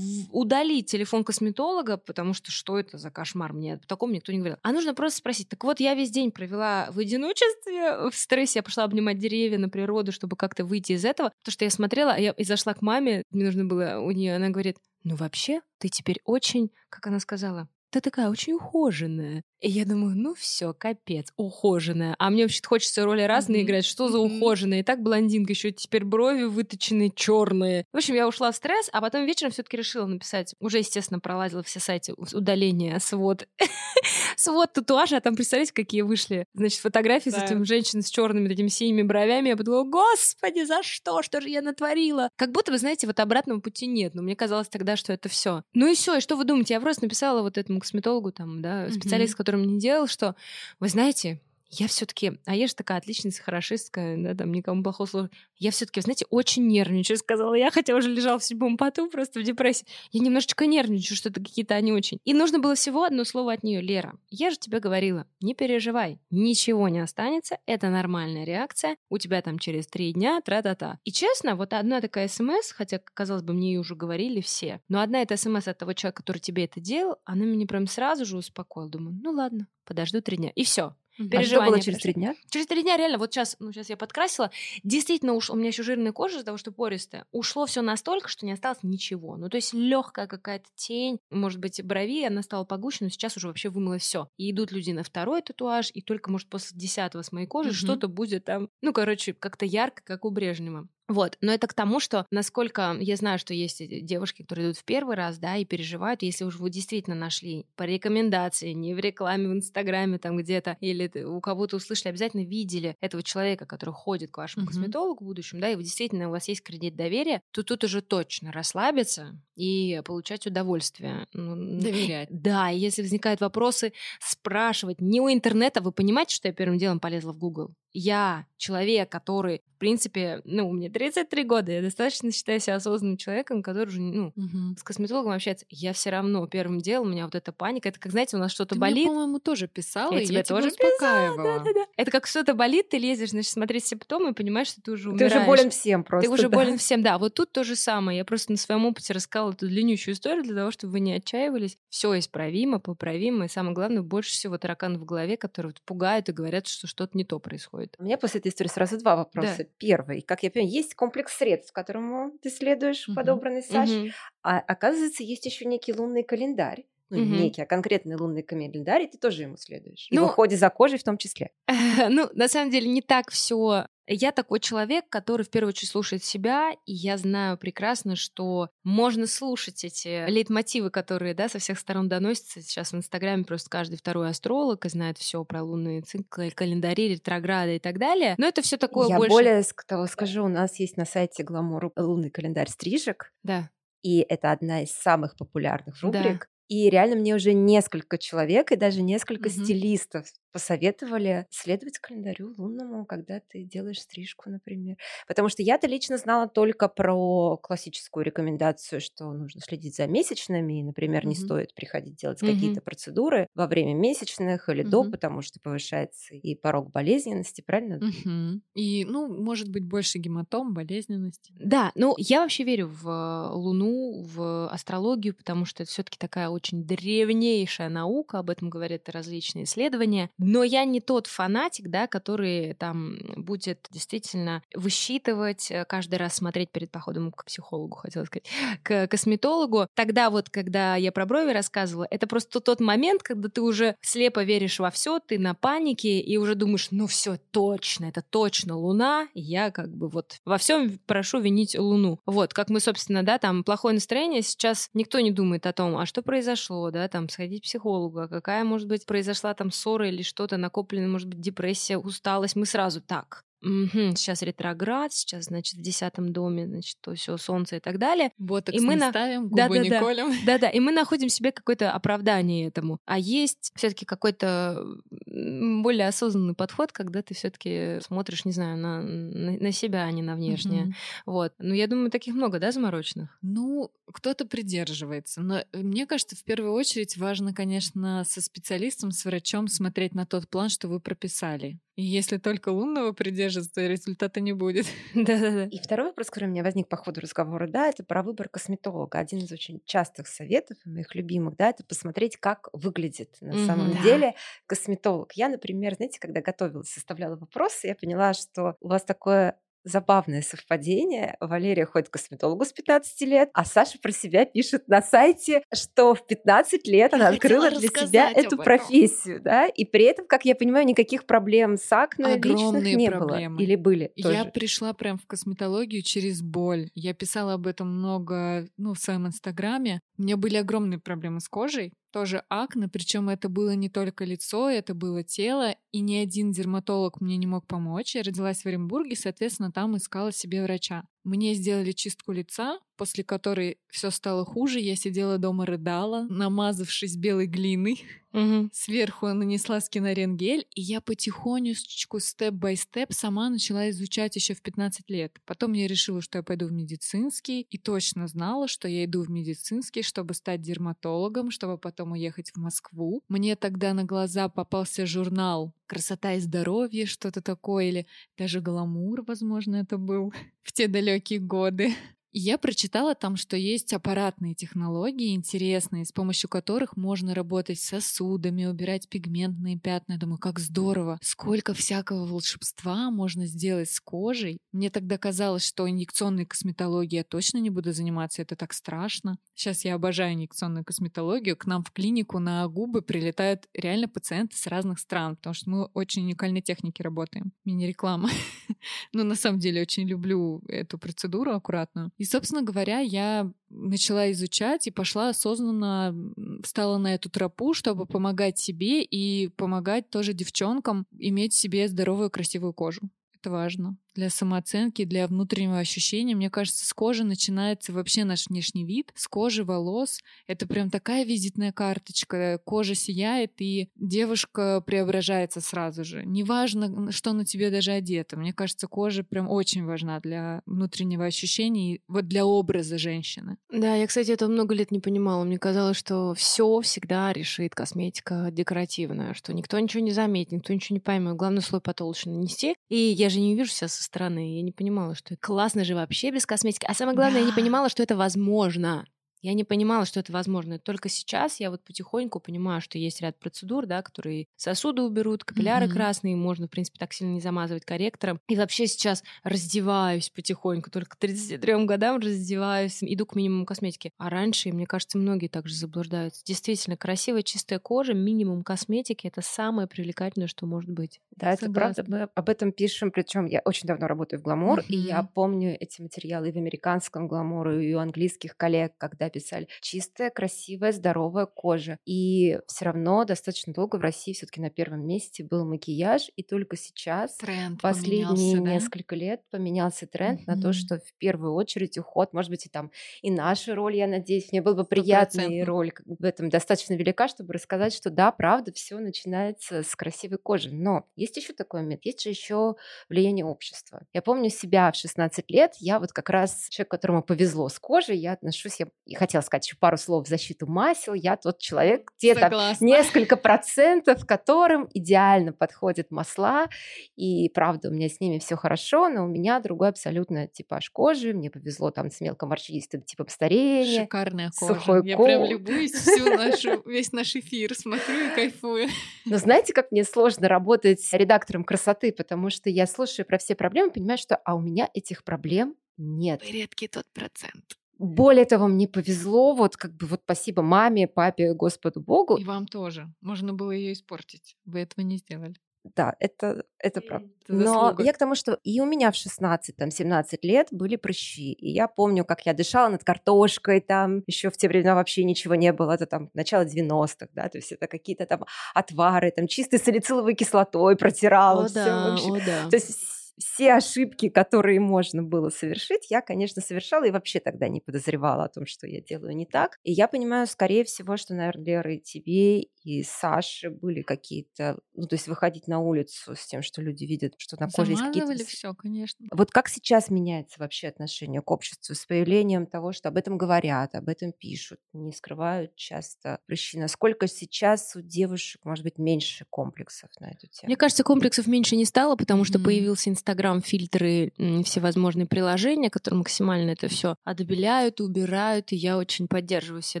удалить телефон косметолога, потому что что это за кошмар? Мне о таком никто не говорил. А нужно просто спросить. Так вот, я весь день провела в одиночестве, в стрессе. Я пошла обнимать деревья на природу, чтобы как-то выйти из этого. Потому что я смотрела, я и зашла к маме, мне нужно было у нее, она говорит, ну вообще, ты теперь очень, как она сказала, ты такая очень ухоженная. И я думаю, ну все, капец, ухоженная. А мне вообще хочется роли разные mm-hmm. играть. Что за ухоженная? И так блондинка, еще теперь брови выточенные, черные. В общем, я ушла в стресс, а потом вечером все-таки решила написать. Уже, естественно, пролазила все сайты удаления, свод. свод татуажа, а там, представляете, какие вышли, значит, фотографии с этим женщиной с черными такими синими бровями. Я подумала, господи, за что? Что же я натворила? Как будто, вы знаете, вот обратного пути нет. Но мне казалось тогда, что это все. Ну и все. И что вы думаете? Я просто написала вот этому косметологу, там, да, специалист, который который мне делал, что, вы знаете, я все-таки, а я же такая отличница, хорошистка, да, там никому плохого слова. Я все-таки, знаете, очень нервничаю, сказала я, хотя уже лежала в седьмом поту, просто в депрессии. Я немножечко нервничаю, что-то какие-то они очень. И нужно было всего одно слово от нее, Лера. Я же тебе говорила, не переживай, ничего не останется, это нормальная реакция, у тебя там через три дня, тра-та-та. И честно, вот одна такая смс, хотя, казалось бы, мне ее уже говорили все, но одна эта смс от того человека, который тебе это делал, она меня прям сразу же успокоила. Думаю, ну ладно, подожду три дня. И все. А что было через три дня? Через три дня реально, вот сейчас, ну сейчас я подкрасила, действительно уж у меня еще жирная кожа из-за того, что пористая, ушло все настолько, что не осталось ничего. Ну то есть легкая какая-то тень, может быть брови, она стала погуще, но сейчас уже вообще вымыло все. И идут люди на второй татуаж, и только может после десятого с моей кожи угу. что-то будет там, ну короче, как-то ярко, как у Брежнева. Вот, но это к тому, что насколько я знаю, что есть девушки, которые идут в первый раз, да, и переживают, если уж вы действительно нашли по рекомендации, не в рекламе в Инстаграме там где-то, или у кого-то услышали, обязательно видели этого человека, который ходит к вашему mm-hmm. косметологу в будущем, да, и вы действительно у вас есть кредит доверия, то тут уже точно расслабиться и получать удовольствие. Ну, Доверять. Да, и если возникают вопросы, спрашивать. Не у интернета, вы понимаете, что я первым делом полезла в Google? я человек, который, в принципе, ну, мне 33 года, я достаточно считаю себя осознанным человеком, который уже, ну, угу. с косметологом общается. Я все равно первым делом у меня вот эта паника, это как, знаете, у нас что-то ты болит. Мне, по-моему, тоже писала, я и тебе я тоже тебя успокаивала. Да, да, да. Это как что-то болит, ты лезешь, значит, смотреть симптомы и понимаешь, что ты уже умираешь. Ты уже болен всем просто. Ты уже да. болен всем, да. Вот тут то же самое. Я просто на своем опыте рассказала эту длиннющую историю для того, чтобы вы не отчаивались. Все исправимо, поправимо, и самое главное, больше всего таракан в голове, которые вот пугают и говорят, что что-то не то происходит. У меня после этой истории сразу два вопроса. Да. Первый, как я понимаю, есть комплекс средств, которому ты следуешь, угу. подобранный Саш. Угу. А оказывается, есть еще некий лунный календарь, ну, угу. некий, а конкретный лунный календарь, и ты тоже ему следуешь. Ну, и в уходе за кожей в том числе. Ну, на самом деле, не так все я такой человек, который в первую очередь слушает себя, и я знаю прекрасно, что можно слушать эти лейтмотивы, которые да, со всех сторон доносятся. Сейчас в Инстаграме просто каждый второй астролог и знает все про лунные циклы, календари, ретрограды и так далее. Но это все такое я больше... более того скажу, у нас есть на сайте Гламур лунный календарь стрижек. Да. И это одна из самых популярных рубрик. Да. И реально мне уже несколько человек и даже несколько угу. стилистов посоветовали следовать календарю лунному, когда ты делаешь стрижку, например. Потому что я-то лично знала только про классическую рекомендацию, что нужно следить за месячными, и, например, mm-hmm. не стоит приходить делать mm-hmm. какие-то процедуры во время месячных или mm-hmm. до, потому что повышается и порог болезненности, правильно? Mm-hmm. И, ну, может быть, больше гематом, болезненности. Да, ну, я вообще верю в э, Луну, в астрологию, потому что это все-таки такая очень древнейшая наука, об этом говорят различные исследования. Но я не тот фанатик, да, который там будет действительно высчитывать, э, каждый раз смотреть перед походом к психологу, хотела сказать, к косметологу. Тогда вот, когда я про брови рассказывала, это просто тот момент, когда ты уже слепо веришь во все, ты на панике и уже думаешь, ну все точно, это точно Луна, я как бы вот во всем прошу винить Луну. Вот, как мы, собственно, да, там плохое настроение, сейчас никто не думает о том, а что произошло, да, там сходить к психологу, а какая, может быть, произошла там ссора или что-то накопленное, может быть, депрессия, усталость, мы сразу так. Угу, сейчас ретроград, сейчас, значит, в десятом доме, значит, то все солнце и так далее. Ботокс и мы не на... ставим, губы да, да, не да. колем. Да-да, и мы находим себе какое-то оправдание этому. А есть все таки какой-то более осознанный подход, когда ты все таки смотришь, не знаю, на, на, себя, а не на внешнее. Угу. Вот. Ну, я думаю, таких много, да, замороченных? Ну, кто-то придерживается. Но э, мне кажется, в первую очередь важно, конечно, со специалистом, с врачом смотреть на тот план, что вы прописали. И если только лунного придерживаться, то результата не будет. Да-да-да. И второй вопрос, который у меня возник по ходу разговора, да, это про выбор косметолога. Один из очень частых советов, моих любимых, да, это посмотреть, как выглядит на mm-hmm, самом да. деле косметолог. Я, например, знаете, когда готовилась, составляла вопросы, я поняла, что у вас такое забавное совпадение. Валерия ходит к косметологу с 15 лет, а Саша про себя пишет на сайте, что в 15 лет она открыла для себя эту профессию, да, и при этом, как я понимаю, никаких проблем с акне Огромные личных не проблемы. было. Или были тоже? Я пришла прям в косметологию через боль. Я писала об этом много, ну, в своем инстаграме. У меня были огромные проблемы с кожей, тоже акне, причем это было не только лицо, это было тело, и ни один дерматолог мне не мог помочь. Я родилась в Оренбурге, соответственно, там искала себе врача. Мне сделали чистку лица, после которой все стало хуже. Я сидела дома, рыдала, намазавшись белой глиной. Угу. Сверху нанесла скиноренгель, и я потихонечку, степ-бай-степ, сама начала изучать еще в 15 лет. Потом я решила, что я пойду в медицинский, и точно знала, что я иду в медицинский, чтобы стать дерматологом, чтобы потом уехать в Москву. Мне тогда на глаза попался журнал «Красота и здоровье», что-то такое, или даже «Гламур», возможно, это был в те далекие годы. Я прочитала там, что есть аппаратные технологии интересные, с помощью которых можно работать с сосудами, убирать пигментные пятна. Я думаю, как здорово! Сколько всякого волшебства можно сделать с кожей. Мне тогда казалось, что инъекционной косметологией я точно не буду заниматься, это так страшно. Сейчас я обожаю инъекционную косметологию. К нам в клинику на губы прилетают реально пациенты с разных стран, потому что мы очень уникальной техники работаем. Мини-реклама. Но на самом деле очень люблю эту процедуру аккуратную. И, собственно говоря, я начала изучать и пошла осознанно, встала на эту тропу, чтобы помогать себе и помогать тоже девчонкам иметь себе здоровую, красивую кожу. Это важно для самооценки, для внутреннего ощущения. Мне кажется, с кожи начинается вообще наш внешний вид. С кожи, волос. Это прям такая визитная карточка. Кожа сияет, и девушка преображается сразу же. Неважно, что на тебе даже одето. Мне кажется, кожа прям очень важна для внутреннего ощущения и вот для образа женщины. Да, я, кстати, это много лет не понимала. Мне казалось, что все всегда решит косметика декоративная, что никто ничего не заметит, никто ничего не поймет. Главное, слой потолще нанести. И я же не вижу себя со стороны. Я не понимала, что это классно же вообще без косметики. А самое главное, да. я не понимала, что это возможно. Я не понимала, что это возможно. Только сейчас я вот потихоньку понимаю, что есть ряд процедур, да, которые сосуды уберут, капилляры mm-hmm. красные, можно, в принципе, так сильно не замазывать корректором. И вообще сейчас раздеваюсь потихоньку, только к 33 годам раздеваюсь, иду к минимуму косметики. А раньше, мне кажется, многие также заблуждаются. Действительно, красивая чистая кожа, минимум косметики — это самое привлекательное, что может быть. Да, Согласна. это правда. Мы об этом пишем, причем я очень давно работаю в Гламур, mm-hmm. и я помню эти материалы и в американском Гламуру, и у английских коллег, когда писали чистая, красивая, здоровая кожа. И все равно достаточно долго в России все-таки на первом месте был макияж, и только сейчас, тренд последние да? несколько лет, поменялся тренд mm-hmm. на то, что в первую очередь уход, может быть, и там и наша роль, я надеюсь, мне было бы приятная роль в этом достаточно велика, чтобы рассказать, что да, правда, все начинается с красивой кожи. Но есть еще такой момент, есть же еще влияние общества. Я помню себя в 16 лет, я вот как раз человек, которому повезло с кожей, я отношусь, я хотела сказать еще пару слов в защиту масел, я тот человек, где-то несколько процентов, которым идеально подходят масла, и правда, у меня с ними все хорошо, но у меня другой абсолютно типаж кожи, мне повезло там с мелкоморщинистым типом старения. Шикарная кожа. Сухой я кол. прям любуюсь всю нашу, весь наш эфир, смотрю и кайфую. Но знаете, как мне сложно работать редактором красоты, потому что я слушаю про все проблемы, понимаю, что а у меня этих проблем нет. Редкий тот процент. Более того, мне повезло, вот как бы вот спасибо маме, папе, Господу Богу. И вам тоже. Можно было ее испортить. Вы этого не сделали. Да, это, это правда. Это Но я к тому, что и у меня в 16, там, 17 лет были прыщи. И я помню, как я дышала над картошкой, там еще в те времена вообще ничего не было, это там начало 90-х, да, то есть это какие-то там отвары, там чистой салициловой кислотой протирала. О, все, да, о, да. То есть все ошибки, которые можно было совершить, я, конечно, совершала и вообще тогда не подозревала о том, что я делаю не так. И я понимаю, скорее всего, что, наверное, Лера, и тебе, и Саше были какие-то, ну, то есть выходить на улицу с тем, что люди видят, что на коже есть какие-то... все, конечно. Вот как сейчас меняется вообще отношение к обществу с появлением того, что об этом говорят, об этом пишут, не скрывают часто прыщи? Насколько сейчас у девушек, может быть, меньше комплексов на эту тему? Мне кажется, комплексов меньше не стало, потому что mm-hmm. появился Инстаграм, фильтры, всевозможные приложения, которые максимально это все отбеляют, убирают, и я очень поддерживаю все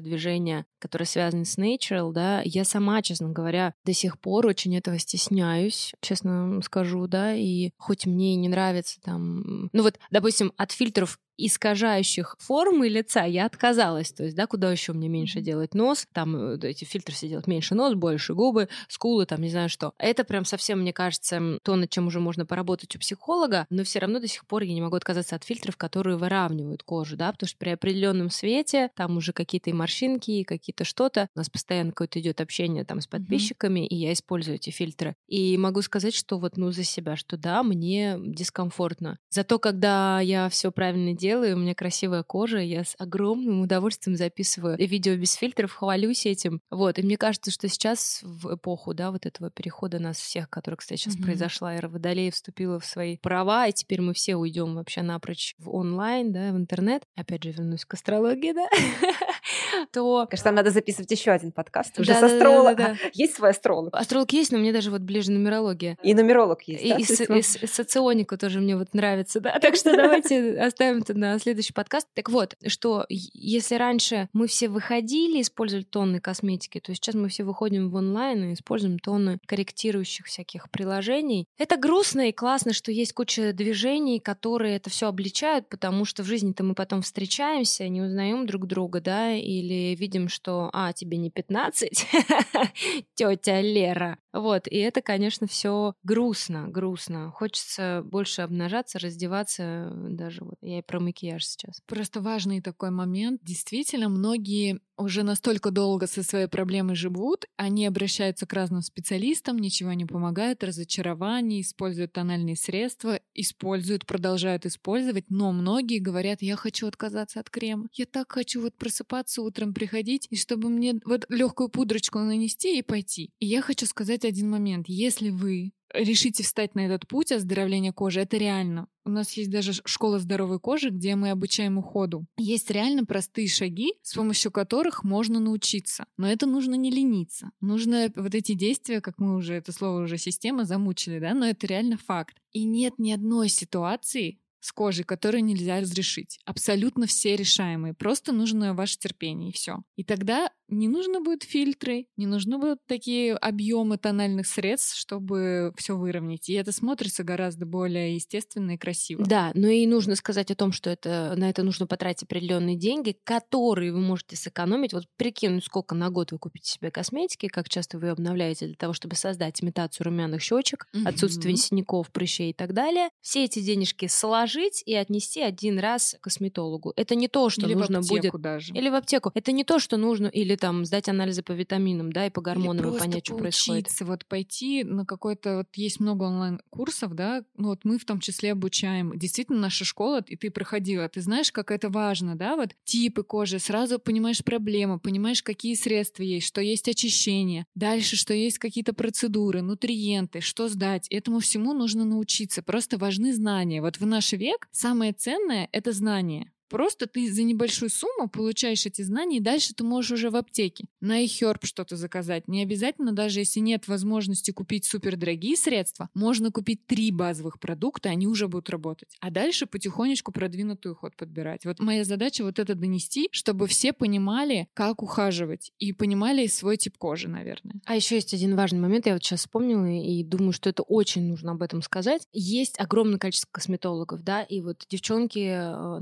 движения, которые связаны с natural, да, я сама, честно говоря, до сих пор очень этого стесняюсь, честно скажу, да, и хоть мне и не нравится там... Ну вот, допустим, от фильтров искажающих формы лица я отказалась. То есть, да, куда еще мне меньше делать нос, там э, эти фильтры все делать меньше нос, больше губы, скулы, там не знаю что. Это прям совсем, мне кажется, то, над чем уже можно поработать у психолога, но все равно до сих пор я не могу отказаться от фильтров, которые выравнивают кожу, да, потому что при определенном свете там уже какие-то и морщинки, и какие-то что-то. У нас постоянно какое-то идет общение там с подписчиками, mm-hmm. и я использую эти фильтры. И могу сказать, что вот, ну, за себя, что да, мне дискомфортно. Зато, когда я все правильно делаю, делаю, у меня красивая кожа, я с огромным удовольствием записываю видео без фильтров, хвалюсь этим. Вот, и мне кажется, что сейчас в эпоху, да, вот этого перехода нас всех, который, кстати, сейчас mm-hmm. произошла, эра Водолея вступила в свои права, и теперь мы все уйдем вообще напрочь в онлайн, да, в интернет. Опять же, вернусь к астрологии, да, то... Кажется, нам надо записывать еще один подкаст уже с астрологом. Есть свой астролог? Астролог есть, но мне даже вот ближе нумерология. И нумеролог есть, И, и, соционика тоже мне вот нравится, да. Так что давайте оставим это на следующий подкаст. Так вот, что если раньше мы все выходили, использовали тонны косметики, то сейчас мы все выходим в онлайн и используем тонны корректирующих всяких приложений. Это грустно и классно, что есть куча движений, которые это все обличают, потому что в жизни-то мы потом встречаемся, не узнаем друг друга, да, или видим, что, а, тебе не 15, тетя Лера. Вот, и это, конечно, все грустно, грустно. Хочется больше обнажаться, раздеваться, даже вот я и про макияж сейчас. Просто важный такой момент. Действительно, многие уже настолько долго со своей проблемой живут, они обращаются к разным специалистам, ничего не помогает, разочарование, используют тональные средства, используют, продолжают использовать, но многие говорят, я хочу отказаться от крема, я так хочу вот просыпаться утром, приходить, и чтобы мне вот легкую пудрочку нанести и пойти. И я хочу сказать один момент, если вы решите встать на этот путь оздоровления кожи, это реально. У нас есть даже школа здоровой кожи, где мы обучаем уходу. Есть реально простые шаги, с помощью которых можно научиться. Но это нужно не лениться. Нужно вот эти действия, как мы уже, это слово уже система замучили, да, но это реально факт. И нет ни одной ситуации, с кожей, которые нельзя разрешить. Абсолютно все решаемые. Просто нужно ваше терпение, и все. И тогда не нужно будут фильтры, не нужны будут такие объемы тональных средств, чтобы все выровнять. И это смотрится гораздо более естественно и красиво. Да, но и нужно сказать о том, что это, на это нужно потратить определенные деньги, которые вы можете сэкономить. Вот прикинуть, сколько на год вы купите себе косметики, как часто вы ее обновляете для того, чтобы создать имитацию румяных щечек, mm-hmm. отсутствие синяков, прыщей и так далее. Все эти денежки сложить и отнести один раз к косметологу. Это не то, что или нужно в будет. даже. Или в аптеку. Это не то, что нужно, или там сдать анализы по витаминам, да, и по гормонам, Или и понять, что происходит. вот пойти на какой-то, вот есть много онлайн-курсов, да, ну вот мы в том числе обучаем. Действительно, наша школа, и ты проходила, ты знаешь, как это важно, да, вот типы кожи, сразу понимаешь проблемы, понимаешь, какие средства есть, что есть очищение, дальше, что есть какие-то процедуры, нутриенты, что сдать. Этому всему нужно научиться. Просто важны знания. Вот в наш век самое ценное — это знание. Просто ты за небольшую сумму получаешь эти знания, и дальше ты можешь уже в аптеке на iHerb что-то заказать. Не обязательно, даже если нет возможности купить супердорогие средства, можно купить три базовых продукта, они уже будут работать. А дальше потихонечку продвинутый уход подбирать. Вот моя задача вот это донести, чтобы все понимали, как ухаживать, и понимали свой тип кожи, наверное. А еще есть один важный момент, я вот сейчас вспомнила и думаю, что это очень нужно об этом сказать. Есть огромное количество косметологов, да, и вот девчонки э,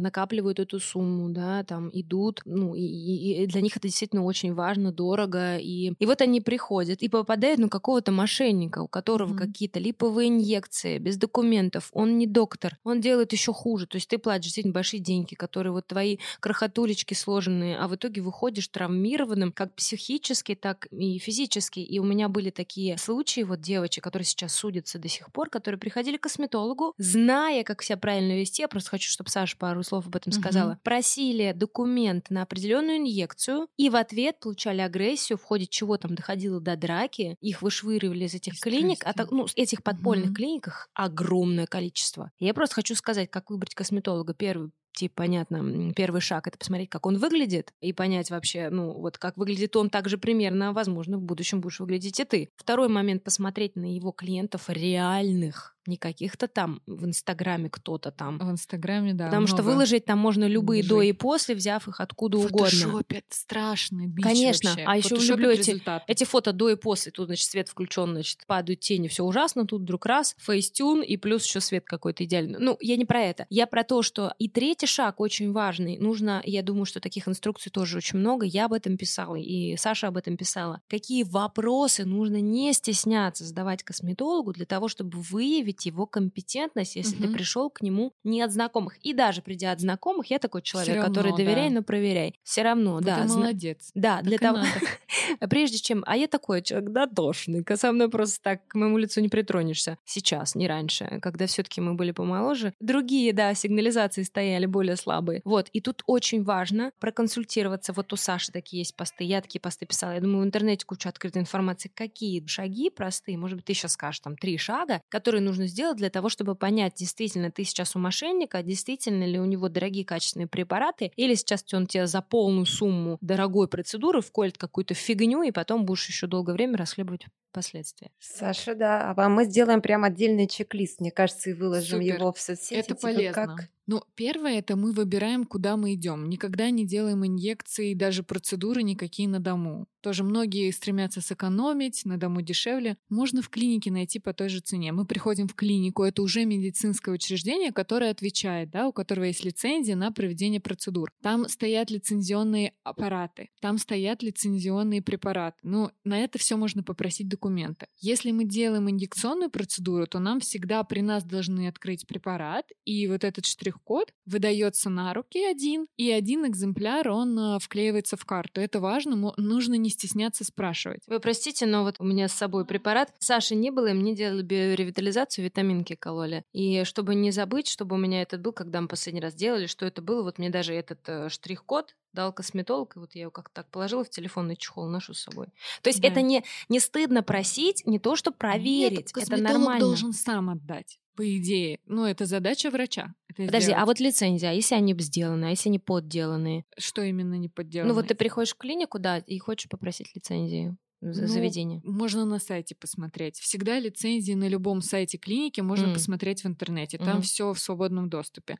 накапливают эту сумму, да, там идут, ну, и, и, и для них это действительно очень важно, дорого, и, и вот они приходят и попадают на какого-то мошенника, у которого mm-hmm. какие-то липовые инъекции, без документов, он не доктор, он делает еще хуже, то есть ты платишь действительно большие деньги, которые вот твои крохотулечки сложенные, а в итоге выходишь травмированным как психически, так и физически, и у меня были такие случаи, вот девочек, которые сейчас судятся до сих пор, которые приходили к косметологу, зная, как себя правильно вести, я просто хочу, чтобы Саша пару слов об этом mm-hmm. сказала, mm-hmm. просили документ на определенную инъекцию и в ответ получали агрессию, в ходе чего там доходило до драки, их вышвыривали из этих клиник, а так, ну, этих подпольных mm-hmm. клиниках огромное количество. Я просто хочу сказать, как выбрать косметолога. Первый типа, понятно, первый шаг — это посмотреть, как он выглядит, и понять вообще, ну, вот как выглядит он так же примерно, возможно, в будущем будешь выглядеть и ты. Второй момент — посмотреть на его клиентов реальных, не каких-то там в Инстаграме кто-то там. В Инстаграме, да. Потому много. что выложить там можно любые Выложить. до и после, взяв их откуда угодно. Это страшный бич Конечно. Вообще. А еще люблю эти, эти фото до и после. Тут, значит, свет включен, значит, падают тени, все ужасно. Тут вдруг раз, фейстюн, и плюс еще свет какой-то идеальный. Ну, я не про это. Я про то, что и третий шаг очень важный. Нужно, я думаю, что таких инструкций тоже очень много. Я об этом писала, и Саша об этом писала. Какие вопросы нужно не стесняться задавать косметологу для того, чтобы выявить его компетентность если угу. ты пришел к нему не от знакомых. И даже придя от знакомых, я такой человек, равно, который доверяй, да. но проверяй. Все равно, вот да. Ты молодец. Да, так для того. Прежде чем. А я такой человек дотошный, со мной просто так к моему лицу не притронешься. Сейчас, не раньше, когда все-таки мы были помоложе. Другие, да, сигнализации стояли более слабые. Вот. И тут очень важно проконсультироваться. Вот у Саши такие есть посты. Я такие посты писала. Я думаю, в интернете куча открытой информации. Какие шаги простые, может быть, ты сейчас скажешь, там, три шага, которые нужно сделать для того, чтобы понять, действительно ты сейчас у мошенника, действительно ли у него дорогие качественные препараты, или сейчас он тебе за полную сумму дорогой процедуры вколет какую-то фигню, и потом будешь еще долгое время расхлебывать последствия. Саша, да, а мы сделаем прям отдельный чек-лист, мне кажется, и выложим Супер. его в соцсети. Это типа полезно. Как ну, первое это мы выбираем, куда мы идем. Никогда не делаем инъекции, даже процедуры никакие на дому. Тоже многие стремятся сэкономить, на дому дешевле. Можно в клинике найти по той же цене. Мы приходим в клинику, это уже медицинское учреждение, которое отвечает, да, у которого есть лицензия на проведение процедур. Там стоят лицензионные аппараты, там стоят лицензионные препараты. Ну, на это все можно попросить документы. Если мы делаем инъекционную процедуру, то нам всегда при нас должны открыть препарат, и вот этот штрих штрих-код выдается на руки один, и один экземпляр, он э, вклеивается в карту. Это важно, нужно не стесняться спрашивать. Вы простите, но вот у меня с собой препарат. Саши не было, и мне делали биоревитализацию, витаминки кололи. И чтобы не забыть, чтобы у меня этот был, когда мы последний раз делали, что это было, вот мне даже этот э, штрих-код дал косметолог, и вот я его как-то так положила в телефонный чехол, ношу с собой. То есть да. это не, не стыдно просить, не то, что проверить. Нет, это нормально. должен сам отдать по идее. Ну, это задача врача. Это Подожди, сделать. а вот лицензия, а если они сделаны, а если они подделанные? Что именно не подделаны? Ну, вот ты приходишь в клинику, да, и хочешь попросить лицензию. Ну, Ну, заведения? Можно на сайте посмотреть. Всегда лицензии на любом сайте клиники можно М. посмотреть в интернете. Там Мгм. все в свободном доступе.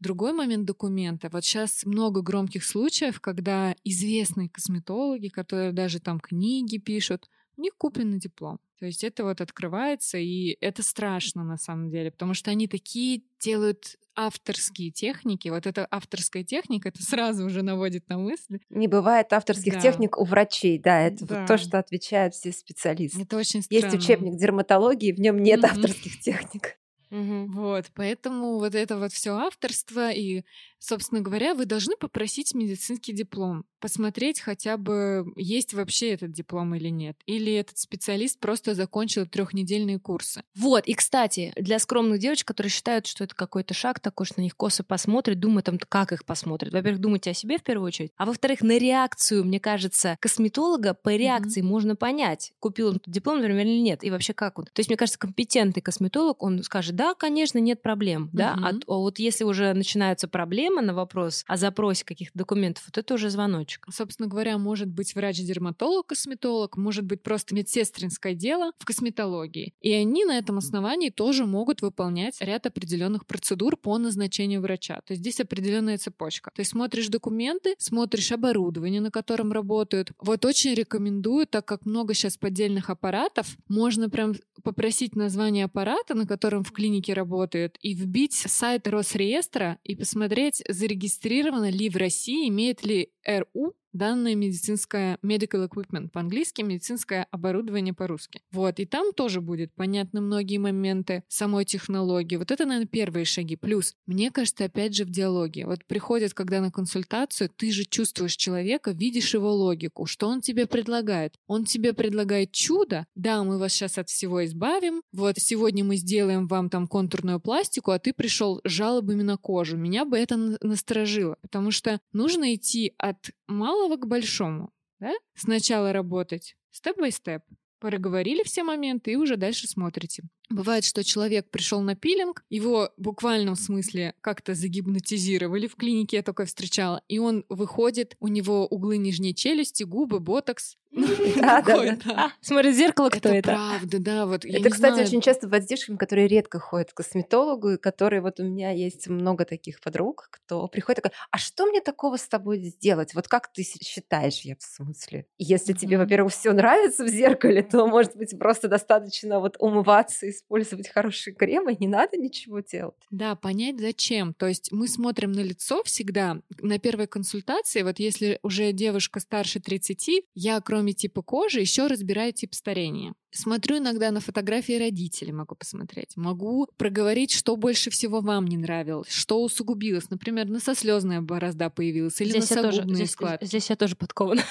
Другой момент документа. Вот сейчас много громких случаев, когда известные косметологи, которые даже там книги пишут, у них купленный диплом. То есть это вот открывается, и это страшно на самом деле, потому что они такие делают авторские техники. Вот эта авторская техника, это сразу уже наводит на мысли. Не бывает авторских Да. техник у врачей, да, это вот Да. то, что отвечают все специалисты. Это очень странно. Есть учебник дерматологии, в нем нет Мгм. авторских техник. Мгм. Вот, поэтому вот это вот все авторство и, собственно говоря, вы должны попросить медицинский диплом, посмотреть хотя бы есть вообще этот диплом или нет, или этот специалист просто закончил трехнедельные курсы. Вот, и, кстати, для скромных девочек, которые считают, что это какой-то шаг такой, что на них косо посмотрят, думают, там, как их посмотрят. Во-первых, думайте о себе в первую очередь, а во-вторых, на реакцию, мне кажется, косметолога по реакции можно понять, купил он этот диплом, например, или нет, и вообще как он. То есть, мне кажется, компетентный косметолог, он скажет, да, конечно, нет проблем, да, а, а вот если уже начинаются проблемы на вопрос о запросе каких-то документов, вот это уже звоночек. Собственно говоря, может быть врач-дерматолог, косметолог, может быть просто медсестринское дело в косметологии. И они на этом основании тоже могут выполнять ряд определенных процедур по назначению врача. То есть здесь определенная цепочка. То есть смотришь документы, смотришь оборудование, на котором работают. Вот очень рекомендую, так как много сейчас поддельных аппаратов, можно прям попросить название аппарата, на котором в клинике работают, и вбить сайт Росреестра и посмотреть, зарегистрировано ли в России, имеет ли РУ данное медицинское medical equipment по-английски, медицинское оборудование по-русски. Вот, и там тоже будет понятны многие моменты самой технологии. Вот это, наверное, первые шаги. Плюс, мне кажется, опять же, в диалоге. Вот приходят, когда на консультацию, ты же чувствуешь человека, видишь его логику, что он тебе предлагает. Он тебе предлагает чудо, да, мы вас сейчас от всего избавим, вот сегодня мы сделаем вам там контурную пластику, а ты пришел жалобами на кожу. Меня бы это на- насторожило, потому что нужно идти от малого к большому. Да? Сначала работать степ-бай-степ. Проговорили все моменты и уже дальше смотрите. Бывает, что человек пришел на пилинг, его в буквальном смысле как-то загипнотизировали в клинике, я такое встречала, и он выходит, у него углы нижней челюсти, губы, ботокс. Ну, смотри, в зеркало кто Это правда, да, вот Это, кстати, очень часто девушками, которые редко ходят к косметологу, и которые вот у меня есть много таких подруг, кто приходит такой, а что мне такого с тобой сделать? Вот как ты считаешь, я в смысле? Если тебе, во-первых, все нравится в зеркале, то, может быть, просто достаточно вот умываться, использовать хороший крем, и не надо ничего делать. Да, понять зачем. То есть мы смотрим на лицо всегда. На первой консультации, вот если уже девушка старше 30, я кроме типа кожи еще разбираю тип старения. Смотрю иногда на фотографии родителей, могу посмотреть. Могу проговорить, что больше всего вам не нравилось, что усугубилось. Например, носослезная борозда появилась или Здесь я, тоже, здесь, складки. здесь я тоже подкована.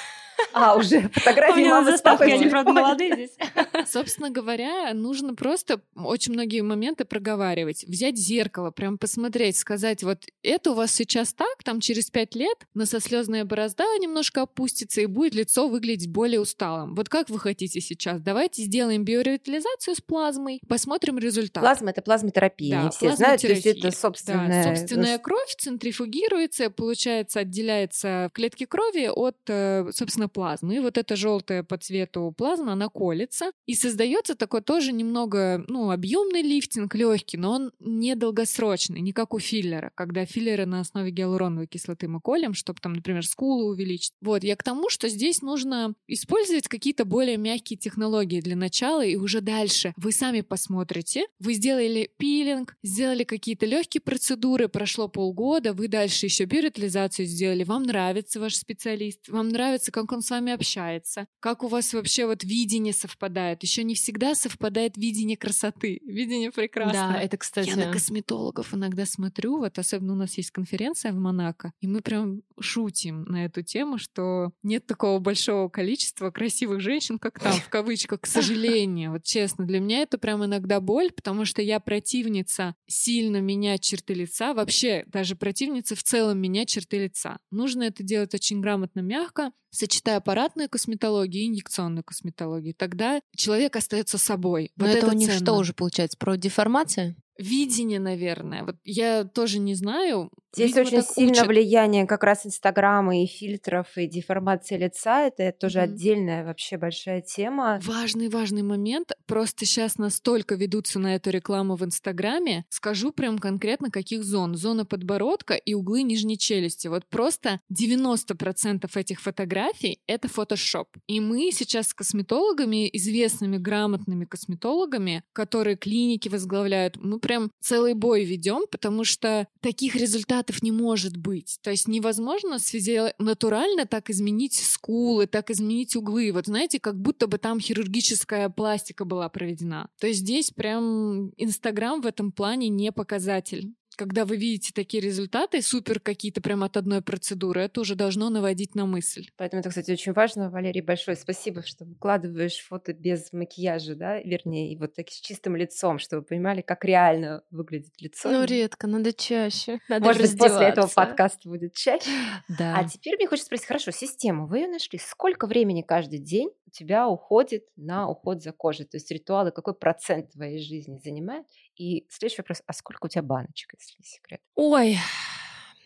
А, уже У фотографии на мамы с заставке, папой в они, правда, молодые здесь. Собственно говоря, нужно просто очень многие моменты проговаривать. Взять зеркало, прям посмотреть, сказать, вот это у вас сейчас так, там через пять лет носослезная борозда немножко опустится и будет лицо выглядеть более усталым. Вот как вы хотите сейчас? Давайте сделаем биоревитализацию с плазмой, посмотрим результат. Плазма — это плазмотерапия, Да, не все знают, то есть это собственная... Да, собственная кровь центрифугируется, получается, отделяется клетки крови от, э, плазмы. И вот эта желтая по цвету плазма, она колется. И создается такой тоже немного, ну, объемный лифтинг, легкий, но он недолгосрочный, не как у филлера, когда филлеры на основе гиалуроновой кислоты мы колем, чтобы там, например, скулу увеличить. Вот, я к тому, что здесь нужно использовать какие-то более мягкие технологии для начала, и уже дальше вы сами посмотрите. Вы сделали пилинг, сделали какие-то легкие процедуры, прошло полгода, вы дальше еще биоритализацию сделали, вам нравится ваш специалист, вам нравится, как он с вами общается, как у вас вообще вот видение совпадает. Еще не всегда совпадает видение красоты, видение прекрасного. Да, это, кстати... Я на косметологов иногда смотрю, вот особенно у нас есть конференция в Монако, и мы прям шутим на эту тему, что нет такого большого количества красивых женщин, как там, в кавычках, к сожалению. Вот честно, для меня это прям иногда боль, потому что я противница сильно менять черты лица, вообще даже противница в целом менять черты лица. Нужно это делать очень грамотно, мягко, сочетая аппаратную косметологию и инъекционную косметологию. Тогда человек остается собой. Но вот это, у них ценно. что уже получается? Про деформацию? Видение, наверное. Вот я тоже не знаю. Здесь видимо, очень сильно учат. влияние как раз Инстаграма и фильтров, и деформации лица. Это тоже Мгм. отдельная вообще большая тема. Важный, важный момент. Просто сейчас настолько ведутся на эту рекламу в Инстаграме. Скажу прям конкретно, каких зон. Зона подбородка и углы нижней челюсти. Вот просто 90% этих фотографий — это фотошоп. И мы сейчас с косметологами, известными, грамотными косметологами, которые клиники возглавляют, мы прям целый бой ведем, потому что таких результатов не может быть. То есть невозможно с физи- натурально так изменить скулы, так изменить углы. Вот знаете, как будто бы там хирургическая пластика была проведена. То есть здесь прям Инстаграм в этом плане не показатель. Когда вы видите такие результаты, супер какие-то прям от одной процедуры, это уже должно наводить на мысль. Поэтому это, кстати, очень важно. Валерий, большое спасибо, что выкладываешь фото без макияжа, да, вернее, и вот так с чистым лицом, чтобы вы понимали, как реально выглядит лицо. Ну, редко, надо чаще. Надо Может быть, после этого подкаст будет чаще. Да. А теперь мне хочется спросить, хорошо, систему, вы ее нашли. Сколько времени каждый день у тебя уходит на уход за кожей? То есть ритуалы, какой процент твоей жизни занимает? И следующий вопрос, а сколько у тебя баночек, если не секрет? Ой,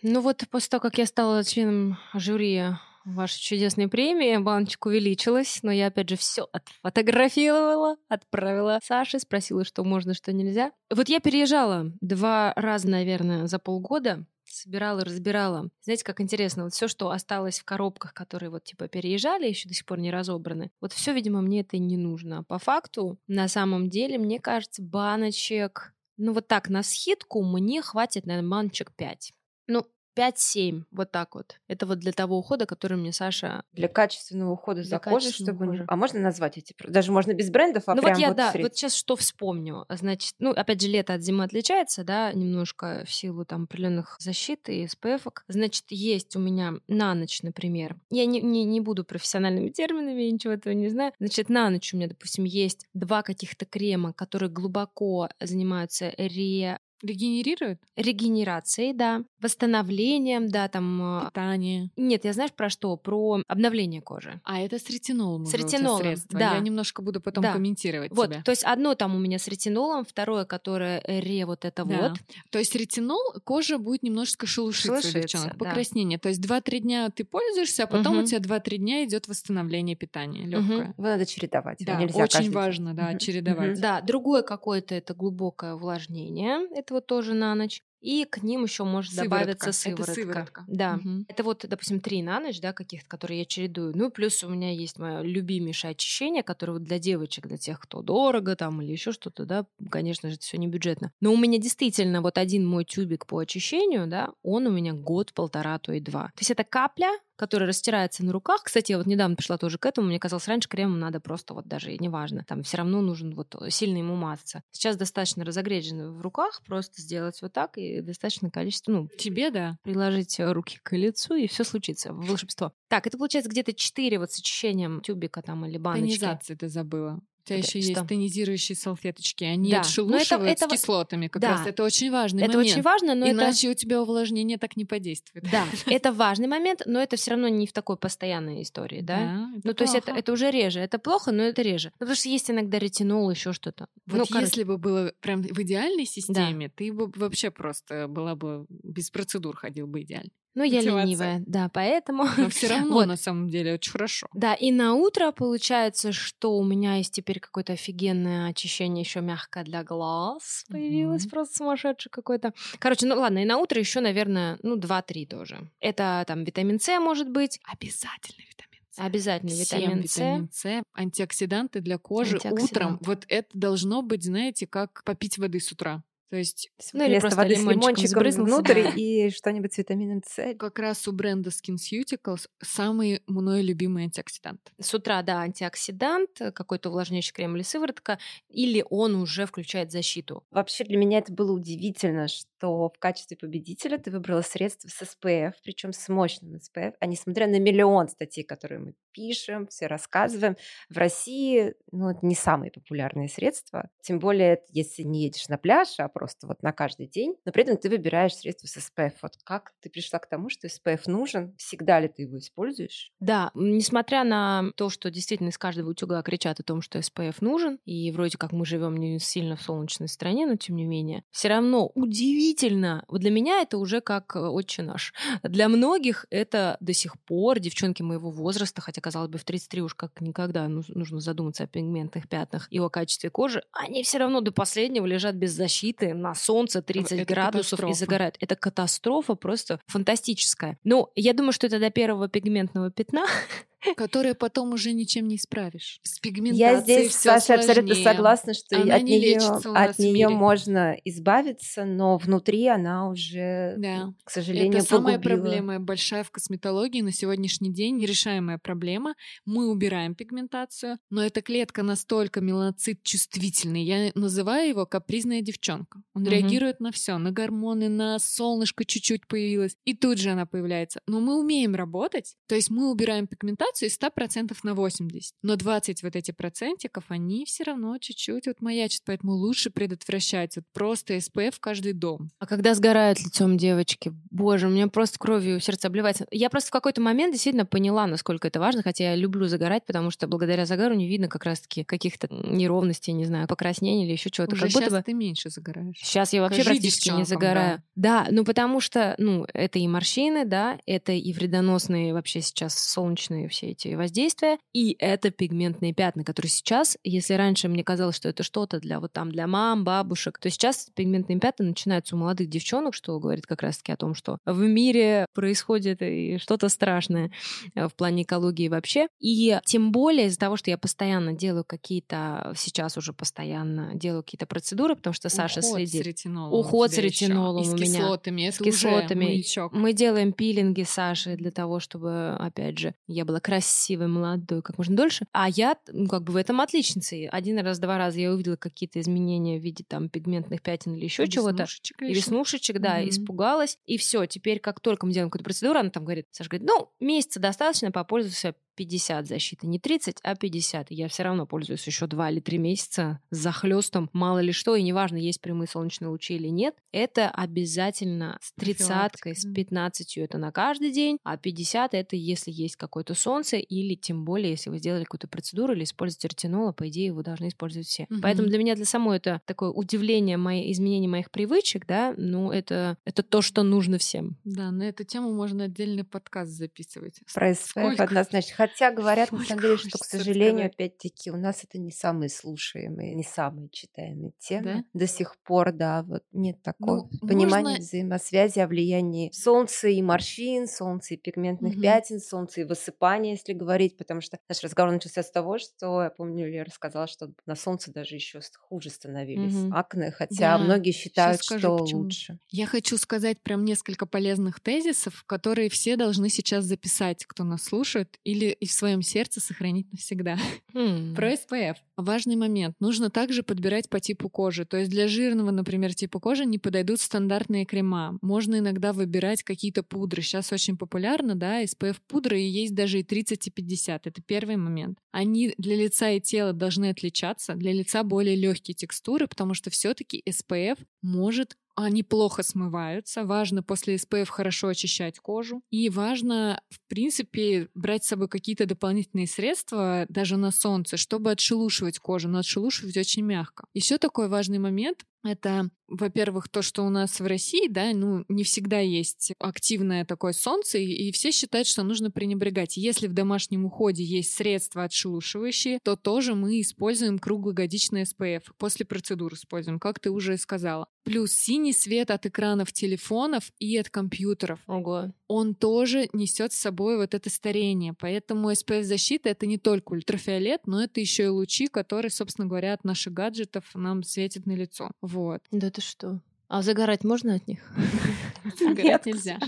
ну вот после того, как я стала членом жюри вашей чудесной премии, баночка увеличилась, но я опять же все отфотографировала, отправила Саше, спросила, что можно, что нельзя. Вот я переезжала два раза, наверное, за полгода, собирала, разбирала. Знаете, как интересно, вот все, что осталось в коробках, которые вот типа переезжали, еще до сих пор не разобраны, вот все, видимо, мне это не нужно. По факту, на самом деле, мне кажется, баночек, ну вот так, на скидку мне хватит, наверное, баночек 5. Ну, 5-7, вот так вот. Это вот для того ухода, который мне Саша... Для качественного ухода Для за кожей, чтобы... ухода. А можно назвать эти? Даже можно без брендов, а ну прям вот я, вот да, сред- вот сейчас что вспомню. Значит, ну, опять же, лето от зимы отличается, да, немножко в силу там определенных защит и SPF. -ок. Значит, есть у меня на ночь, например. Я не, не, не буду профессиональными терминами, я ничего этого не знаю. Значит, на ночь у меня, допустим, есть два каких-то крема, которые глубоко занимаются ре Регенерирует регенерацией, да, восстановлением, да, там... э, питание. Нет, я знаешь про что? Про обновление кожи. А это с ретинолом С ретинолом, средство. да. Я немножко буду потом Да. комментировать Вот, тебя. то есть одно там у меня с ретинолом, второе, которое ре вот это Да. вот. То есть ретинол, кожа будет немножечко шелушиться, Шелушиться, девчонок, да. покраснение. То есть 2-3 дня ты пользуешься, а потом Мгм. у тебя 2-3 дня идет восстановление питания легкое. Его надо чередовать. Да, нельзя очень каждый важно, да, чередовать. Мгм. Да, другое какое-то это глубокое увлажнение, это вот тоже на ночь. И к ним еще может Сыворотка. добавиться Это сыворотка. сыворотка. Да. Мгм. Это вот, допустим, три на ночь, да, каких-то, которые я чередую. Ну, плюс у меня есть мое любимейшее очищение, которое вот для девочек, для тех, кто дорого там или еще что-то, да, конечно же, это все не бюджетно. Но у меня действительно вот один мой тюбик по очищению, да, он у меня год-полтора, то и два. То есть это капля, которая растирается на руках. Кстати, я вот недавно пришла тоже к этому. Мне казалось, раньше кремом надо просто вот даже неважно. Там все равно нужен вот сильно ему мазаться. Сейчас достаточно разогреть в руках, просто сделать вот так и достаточно количество, ну, Тебе, да. приложить э, руки к лицу, и все случится. Волшебство. Так, это получается где-то 4 вот с очищением тюбика там или баночки. Тонизация ты забыла. У тебя Это еще есть тонизирующие салфеточки. Они Да, но это- отшелушивают это с кислотами как Да. раз. Это очень важный Это момент. очень важно, но это... Иначе у тебя увлажнение так не подействует. Да, это важный момент, но это все равно не в такой постоянной истории, да? это Ну, то есть это, плохо. это уже реже. Это плохо, но это реже. Ну, потому что есть иногда ретинол, еще что-то. Вот ну, короче, если бы было прям в идеальной системе, ты бы вообще просто была бы без процедур ходил бы идеально. Ну, я мотивация. ленивая, да, поэтому... Но все равно Вот. на самом деле очень хорошо. Да, и на утро получается, что у меня есть теперь какое-то офигенное очищение еще мягкое для глаз появилось, Мгм. просто сумасшедшее какое-то. Короче, ну ладно, и на утро еще, наверное, ну 2-3 тоже. Это там витамин С может быть, Обязательно витамин С. обязательно витамин С. витамин С, антиоксиданты для кожи Антиоксиданты. утром. Вот это должно быть, знаете, как попить воды с утра. То есть Ну, или просто лимончиком лимончиком сбрызнулся, внутрь да. и что-нибудь с витамином С. как раз у бренда SkinCeuticals самый мной любимый антиоксидант. С утра, да, антиоксидант, э, какой-то увлажняющий крем или сыворотка, или он уже включает защиту. Вообще для меня это было удивительно, что в качестве победителя ты выбрала средства с SPF, причем с мощным SPF, а несмотря на миллион статей, которые мы пишем, все рассказываем, в России ну, это не самые популярные средства. Тем более, если не едешь на пляж, а просто вот на каждый день, но при этом ты выбираешь средства с SPF. Вот как ты пришла к тому, что SPF нужен? Всегда ли ты его используешь? Да, несмотря на то, что действительно из каждого утюга кричат о том, что SPF нужен, и вроде как мы живем не сильно в солнечной стране, но тем не менее, все равно удивительно действительно, вот для меня это уже как э, отче наш. Для многих это до сих пор девчонки моего возраста, хотя, казалось бы, в 33 уж как никогда ну, нужно задуматься о пигментных пятнах и о качестве кожи, они все равно до последнего лежат без защиты на солнце 30 это градусов катастрофа. и загорают. Это катастрофа просто фантастическая. Ну, я думаю, что это до первого пигментного пятна Которые потом уже ничем не исправишь. С пигментацией Я здесь, Саша, абсолютно согласна, что она от нее, от нее можно избавиться, но внутри она уже, да. к сожалению, Это самая проблема большая в косметологии на сегодняшний день, нерешаемая проблема. Мы убираем пигментацию, но эта клетка настолько меланоцит чувствительный, я называю его капризная девчонка. Он угу. реагирует на все, на гормоны, на солнышко чуть-чуть появилось, и тут же она появляется. Но мы умеем работать, то есть мы убираем пигментацию, ситуацию из 100% на 80. Но 20 вот эти процентиков, они все равно чуть-чуть вот маячат, поэтому лучше предотвращать вот просто СПФ в каждый дом. А когда сгорают лицом девочки, боже, у меня просто кровью сердце обливается. Я просто в какой-то момент действительно поняла, насколько это важно, хотя я люблю загорать, потому что благодаря загару не видно как раз-таки каких-то неровностей, не знаю, покраснений или еще чего-то. Уже как будто бы... ты меньше загораешь. Сейчас я вообще Скажи практически не загораю. Да. да, ну потому что, ну, это и морщины, да, это и вредоносные вообще сейчас солнечные все все эти воздействия. И это пигментные пятна, которые сейчас, если раньше мне казалось, что это что-то для вот там для мам, бабушек, то сейчас пигментные пятна начинаются у молодых девчонок, что говорит как раз-таки о том, что в мире происходит что-то страшное э, в плане экологии вообще. И тем более из-за того, что я постоянно делаю какие-то, сейчас уже постоянно делаю какие-то процедуры, потому что Саша Уход следит. С ретинолом Уход с ретинолом у меня. С кислотами. С кислотами. Мы делаем пилинги Саши для того, чтобы, опять же, я была красивой, молодой, как можно дольше. А я, ну, как бы в этом отличница. Один раз, два раза я увидела какие-то изменения в виде там пигментных пятен или еще чего-то. И веснушечек, да, mm-hmm. испугалась. И все, теперь как только мы делаем какую-то процедуру, она там говорит, Саша говорит, ну, месяца достаточно, попользоваться 50 защиты, не 30, а 50. И я все равно пользуюсь еще 2 или 3 месяца с захлестом, мало ли что, и неважно, есть прямые солнечные лучи или нет, это обязательно с 30 с 15 это на каждый день, а 50 это если есть какое-то солнце, или тем более, если вы сделали какую-то процедуру или используете ретинол, по идее, вы должны использовать все. Угу. Поэтому для меня, для самой это такое удивление, мои, изменения моих привычек, да, ну, это, это то, что нужно всем. Да, на эту тему можно отдельный подкаст записывать. Про СПФ однозначно. Хотя говорят, на самом деле, что, к сожалению, опять-таки, у нас это не самые слушаемые, не самые читаемые темы. Да? До сих пор, да, вот нет такого ну, понимания можно... взаимосвязи о влиянии солнца и морщин, солнца и пигментных угу. пятен, солнца и высыпания, если говорить, потому что наш разговор начался с того, что, я помню, я рассказала, что на солнце даже еще хуже становились угу. акне, хотя да. многие считают, скажу, что почему. лучше. Я хочу сказать прям несколько полезных тезисов, которые все должны сейчас записать, кто нас слушает, или и в своем сердце сохранить навсегда. Mm. Про SPF. Важный момент. Нужно также подбирать по типу кожи. То есть для жирного, например, типа кожи не подойдут стандартные крема. Можно иногда выбирать какие-то пудры. Сейчас очень популярно, да, SPF пудры, и есть даже и 30 и 50. Это первый момент. Они для лица и тела должны отличаться. Для лица более легкие текстуры, потому что все-таки SPF может они плохо смываются. Важно после SPF хорошо очищать кожу. И важно, в принципе, брать с собой какие-то дополнительные средства, даже на солнце, чтобы отшелушивать кожу, но отшелушивать очень мягко. Еще такой важный момент это, во-первых, то, что у нас в России, да, ну, не всегда есть активное такое солнце, и все считают, что нужно пренебрегать. Если в домашнем уходе есть средства отшелушивающие, то тоже мы используем круглогодичный SPF. После процедуры используем, как ты уже сказала. Плюс синий свет от экранов телефонов и от компьютеров. Ого. Он тоже несет с собой вот это старение. Поэтому SPF-защита — это не только ультрафиолет, но это еще и лучи, которые, собственно говоря, от наших гаджетов нам светят на лицо. Вот. Да ты что? А загорать можно от них? Загорать нельзя.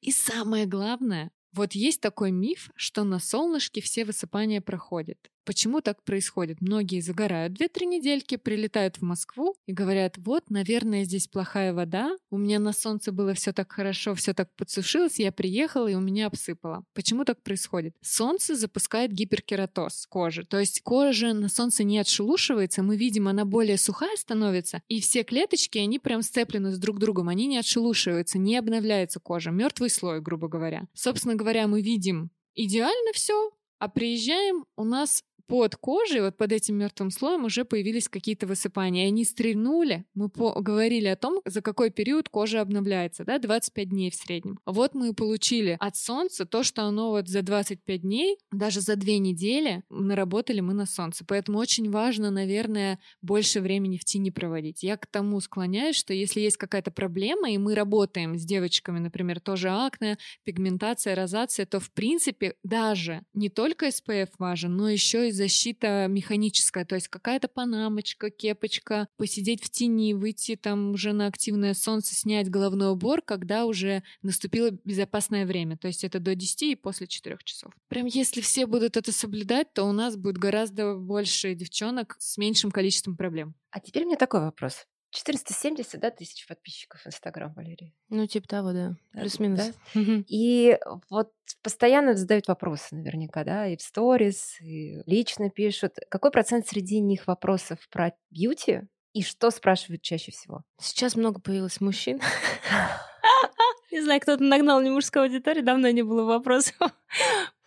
И самое главное, вот есть такой миф, что на солнышке все высыпания проходят. Почему так происходит? Многие загорают две-три недельки, прилетают в Москву и говорят, вот, наверное, здесь плохая вода, у меня на солнце было все так хорошо, все так подсушилось, я приехала и у меня обсыпало. Почему так происходит? Солнце запускает гиперкератоз кожи, то есть кожа на солнце не отшелушивается, мы видим, она более сухая становится, и все клеточки, они прям сцеплены с друг другом, они не отшелушиваются, не обновляется кожа, мертвый слой, грубо говоря. Собственно говоря, мы видим идеально все, а приезжаем, у нас под кожей, вот под этим мертвым слоем уже появились какие-то высыпания. И они стрельнули. Мы говорили о том, за какой период кожа обновляется, да, 25 дней в среднем. Вот мы и получили от солнца то, что оно вот за 25 дней, даже за две недели наработали мы на солнце. Поэтому очень важно, наверное, больше времени в тени проводить. Я к тому склоняюсь, что если есть какая-то проблема, и мы работаем с девочками, например, тоже акне, пигментация, розация, то в принципе даже не только SPF важен, но еще и защита механическая, то есть какая-то панамочка, кепочка, посидеть в тени, выйти там уже на активное солнце, снять головной убор, когда уже наступило безопасное время, то есть это до 10 и после 4 часов. Прям если все будут это соблюдать, то у нас будет гораздо больше девчонок с меньшим количеством проблем. А теперь у меня такой вопрос. 470 да, тысяч подписчиков в Инстаграм, Валерий. Ну, типа того, да. Плюс-минус. Да? И вот постоянно задают вопросы наверняка, да, и в сторис, и лично пишут. Какой процент среди них вопросов про бьюти? И что спрашивают чаще всего? Сейчас много появилось мужчин. Не знаю, кто-то нагнал не мужской аудитории, давно не было вопросов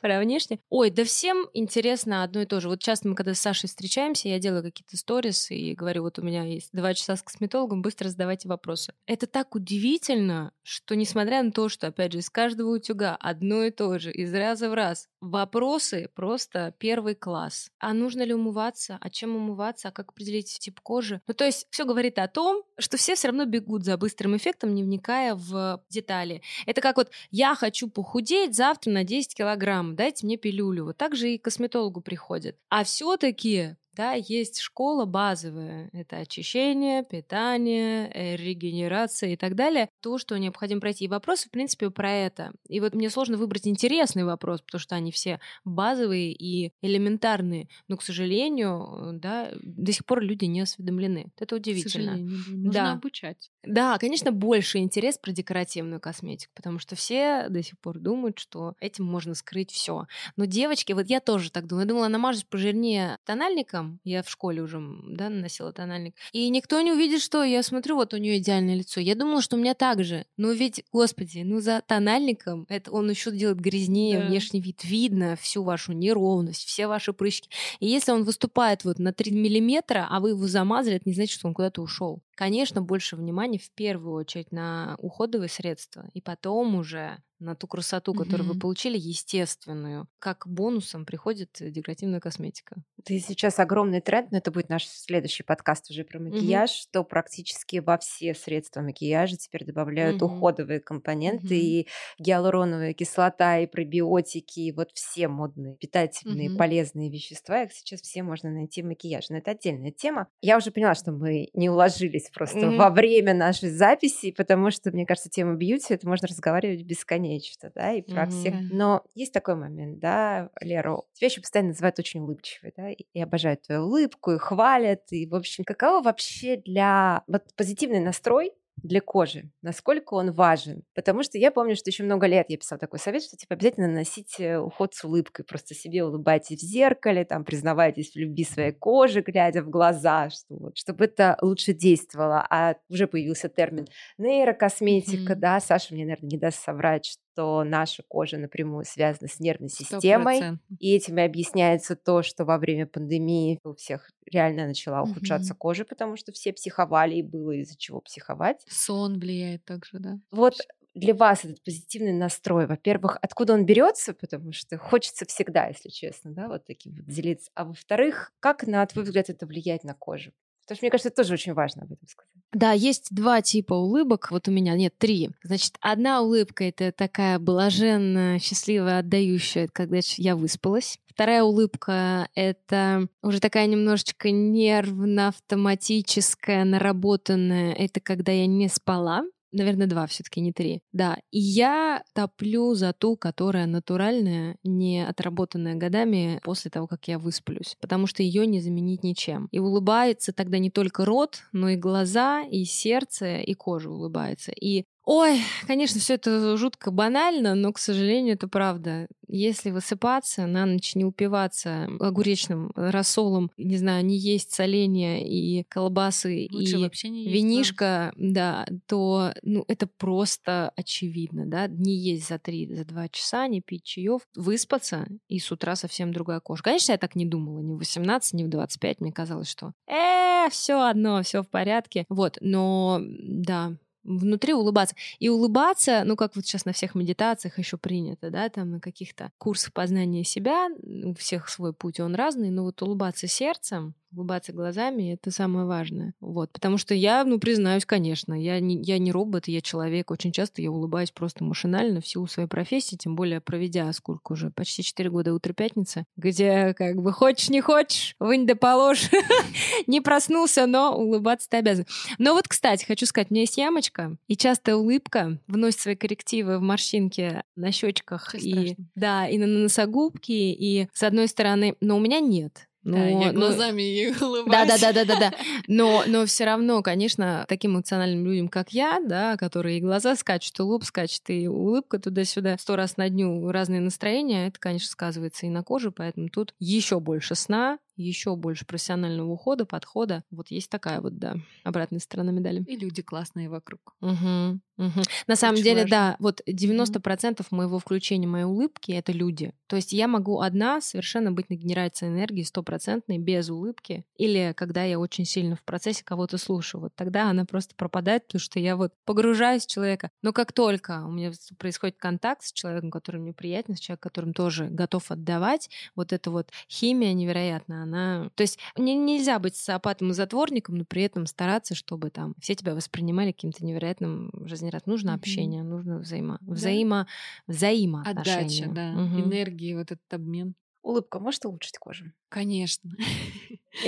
про внешне. Ой, да всем интересно одно и то же. Вот часто мы, когда с Сашей встречаемся, я делаю какие-то сторис и говорю, вот у меня есть два часа с косметологом, быстро задавайте вопросы. Это так удивительно, что несмотря на то, что, опять же, из каждого утюга одно и то же, из раза в раз, вопросы просто первый класс. А нужно ли умываться? А чем умываться? А как определить тип кожи? Ну, то есть все говорит о том, что все все равно бегут за быстрым эффектом, не вникая в детали. Это как вот я хочу похудеть завтра на 10 килограмм дайте мне пилюлю. Вот так же и к косметологу приходят. А все-таки да, есть школа базовая. Это очищение, питание, э, регенерация и так далее. То, что необходимо пройти. И вопросы, в принципе, про это. И вот мне сложно выбрать интересный вопрос, потому что они все базовые и элементарные. Но, к сожалению, да, до сих пор люди не осведомлены. Это удивительно. К Нужно да. обучать. Да, конечно, больше интерес про декоративную косметику, потому что все до сих пор думают, что этим можно скрыть все. Но девочки, вот я тоже так думаю. Я думала, намажусь пожирнее тональником, я в школе уже, да, наносила тональник. И никто не увидит, что я смотрю, вот у нее идеальное лицо. Я думала, что у меня так же. Но ведь, господи, ну за тональником это он еще делает грязнее да. внешний вид. Видно всю вашу неровность, все ваши прыщики. И если он выступает вот на 3 миллиметра, а вы его замазали, это не значит, что он куда-то ушел. Конечно, больше внимания в первую очередь на уходовые средства, и потом уже на ту красоту, которую mm-hmm. вы получили, естественную. Как бонусом приходит декоративная косметика. Это сейчас огромный тренд, но это будет наш следующий подкаст уже про макияж, mm-hmm. что практически во все средства макияжа теперь добавляют mm-hmm. уходовые компоненты, mm-hmm. и гиалуроновая кислота, и пробиотики, и вот все модные питательные mm-hmm. полезные вещества, их сейчас все можно найти в макияже. Но это отдельная тема. Я уже поняла, что мы не уложились просто mm-hmm. во время нашей записи, потому что, мне кажется, тема бьюти, это можно разговаривать бесконечно нечто, да, и про mm-hmm. всех. Но есть такой момент, да, Лера, тебя еще постоянно называют очень улыбчивой, да, и обожают твою улыбку, и хвалят, и, в общем, каково вообще для... Вот позитивный настрой для кожи, насколько он важен. Потому что я помню, что еще много лет я писала такой совет, что типа обязательно носить э, уход с улыбкой, просто себе улыбайтесь в зеркале, там признавайтесь в любви своей кожи, глядя в глаза, что вот, чтобы это лучше действовало. А уже появился термин нейрокосметика, mm-hmm. да, Саша мне, наверное, не даст соврать, что наша кожа напрямую связана с нервной системой, 100%. и этим и объясняется то, что во время пандемии у всех реально начала ухудшаться угу. кожа, потому что все психовали, и было из-за чего психовать. Сон влияет также, да? Вот для вас этот позитивный настрой, во-первых, откуда он берется, потому что хочется всегда, если честно, да, вот таким вот делиться. А во-вторых, как, на твой взгляд, это влияет на кожу? Потому что, мне кажется, это тоже очень важно об этом сказать. Да, есть два типа улыбок. Вот у меня нет три. Значит, одна улыбка это такая блаженная, счастливая, отдающая, когда я выспалась. Вторая улыбка — это уже такая немножечко нервно-автоматическая, наработанная. Это когда я не спала наверное, два все-таки, не три. Да, и я топлю за ту, которая натуральная, не отработанная годами после того, как я высплюсь, потому что ее не заменить ничем. И улыбается тогда не только рот, но и глаза, и сердце, и кожа улыбается. И Ой, конечно, все это жутко банально, но, к сожалению, это правда. Если высыпаться, на ночь не упиваться огуречным рассолом, не знаю, не есть соленья и колбасы Лучше и вообще не есть, винишко, да, то ну, это просто очевидно, да, не есть за три, за два часа, не пить чаев, выспаться, и с утра совсем другая кожа. Конечно, я так не думала, ни в 18, ни в 25, мне казалось, что э, все одно, все в порядке. Вот, но да, внутри улыбаться. И улыбаться, ну, как вот сейчас на всех медитациях еще принято, да, там на каких-то курсах познания себя, у всех свой путь, он разный, но вот улыбаться сердцем, улыбаться глазами — это самое важное. Вот. Потому что я, ну, признаюсь, конечно, я не, я не робот, я человек. Очень часто я улыбаюсь просто машинально в силу своей профессии, тем более проведя сколько уже, почти 4 года «Утро пятницы», где как бы хочешь, не хочешь, вынь да положь. не проснулся, но улыбаться ты обязан. Но вот, кстати, хочу сказать, у меня есть ямочка, и частая улыбка вносит свои коррективы в морщинки на щечках и, да, и на носогубке, и с одной стороны, но у меня нет. Но, да, я глазами но... ей улыбаюсь. Да, да, да, да, да, да. Но, но все равно, конечно, таким эмоциональным людям, как я, да, которые и глаза скачут, и лоб скачет, и улыбка туда-сюда сто раз на дню разные настроения, это, конечно, сказывается и на коже, поэтому тут еще больше сна, еще больше профессионального ухода, подхода. Вот есть такая вот, да, обратная сторона медали. И люди классные вокруг. Угу, угу. На самом деле, важно. да, вот 90% угу. моего включения моей улыбки — это люди. То есть я могу одна совершенно быть на генерации энергии стопроцентной, без улыбки. Или когда я очень сильно в процессе кого-то слушаю, вот тогда она просто пропадает, потому что я вот погружаюсь в человека. Но как только у меня происходит контакт с человеком, который мне приятен, с человеком, которым тоже готов отдавать, вот эта вот химия невероятная, она... То есть не, нельзя быть социопатом и затворником, но при этом стараться, чтобы там все тебя воспринимали каким-то невероятным жизнерадостным. Нужно mm-hmm. общение, нужно взаимо... Да. взаимо... взаимоотношения. Отдача, да. Угу. Энергии, вот этот обмен. Улыбка может улучшить кожу? Конечно.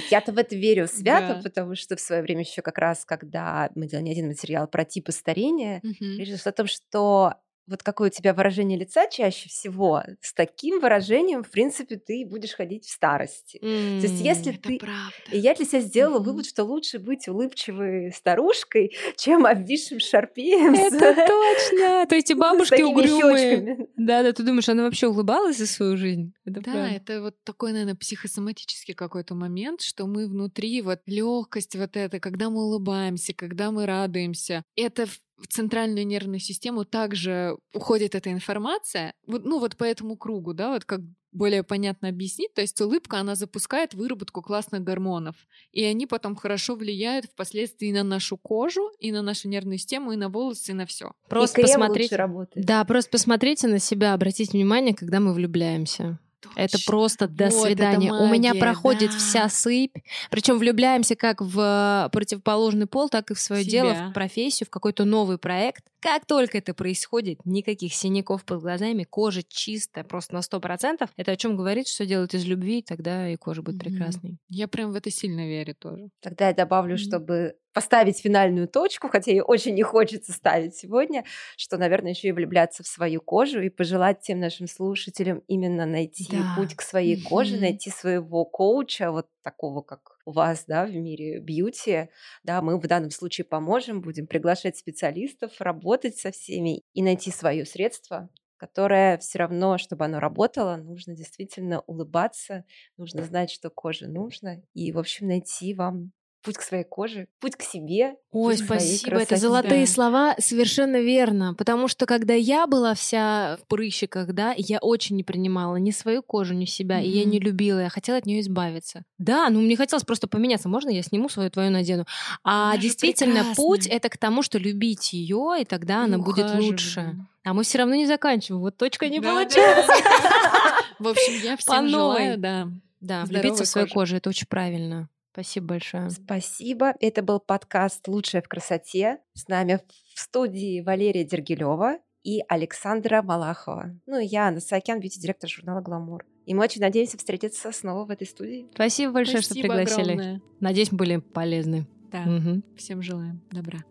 Я-то в это верю свято, да. потому что в свое время еще как раз, когда мы делали один материал про типы старения, угу. речь о том, что вот какое у тебя выражение лица чаще всего, с таким выражением, в принципе, ты будешь ходить в старости. Mm, То есть, если это ты... Правда. И я для себя сделала mm-hmm. вывод, что лучше быть улыбчивой старушкой, чем обвисшим шарпеем. Это точно! То есть, и бабушки угрюмые. Да-да, ты думаешь, она вообще улыбалась за свою жизнь? Это да, правда. это вот такой, наверное, психосоматический какой-то момент, что мы внутри, вот легкость вот это, когда мы улыбаемся, когда мы радуемся, это в центральную нервную систему также уходит эта информация, вот, ну вот по этому кругу, да, вот как более понятно объяснить, то есть улыбка, она запускает выработку классных гормонов, и они потом хорошо влияют впоследствии на нашу кожу, и на нашу нервную систему, и на волосы, и на все. Просто посмотрите, да, просто посмотрите на себя, обратите внимание, когда мы влюбляемся. Точно. Это просто до вот, свидания. Магия, У меня проходит да. вся сыпь. Причем влюбляемся как в противоположный пол, так и в свое дело, в профессию, в какой-то новый проект. Как только это происходит, никаких синяков под глазами, кожа чистая, просто на сто процентов. Это о чем говорит, что делать из любви, тогда и кожа будет mm-hmm. прекрасной. Я прям в это сильно верю тоже. Тогда я добавлю, mm-hmm. чтобы поставить финальную точку, хотя ей очень не хочется ставить сегодня, что, наверное, еще и влюбляться в свою кожу и пожелать тем нашим слушателям именно найти да. путь к своей mm-hmm. коже, найти своего коуча, вот такого, как у вас, да, в мире бьюти, да, мы в данном случае поможем, будем приглашать специалистов, работать со всеми и найти свое средство, которое все равно, чтобы оно работало, нужно действительно улыбаться, нужно знать, что коже нужно, и, в общем, найти вам путь к своей коже, путь к себе. Ой, спасибо, это золотые да. слова, совершенно верно. Потому что когда я была вся в прыщиках, да, я очень не принимала ни свою кожу, ни себя, mm-hmm. и я не любила, я хотела от нее избавиться. Да, ну мне хотелось просто поменяться. Можно я сниму свою твою надену? А она действительно путь это к тому, что любить ее, и тогда она будет лучше. А мы все равно не заканчиваем. Вот точка не получилась. В общем, я всем желаю, да. Да, влюбиться в свою кожу, это очень правильно. Спасибо большое. Спасибо. Это был подкаст «Лучшее в красоте». С нами в студии Валерия Дергилева и Александра Малахова. Ну и я, Анна Саакян, бьюти-директор журнала «Гламур». И мы очень надеемся встретиться снова в этой студии. Спасибо большое, Спасибо что пригласили. Огромное. Надеюсь, мы были полезны. Да. Угу. Всем желаем добра.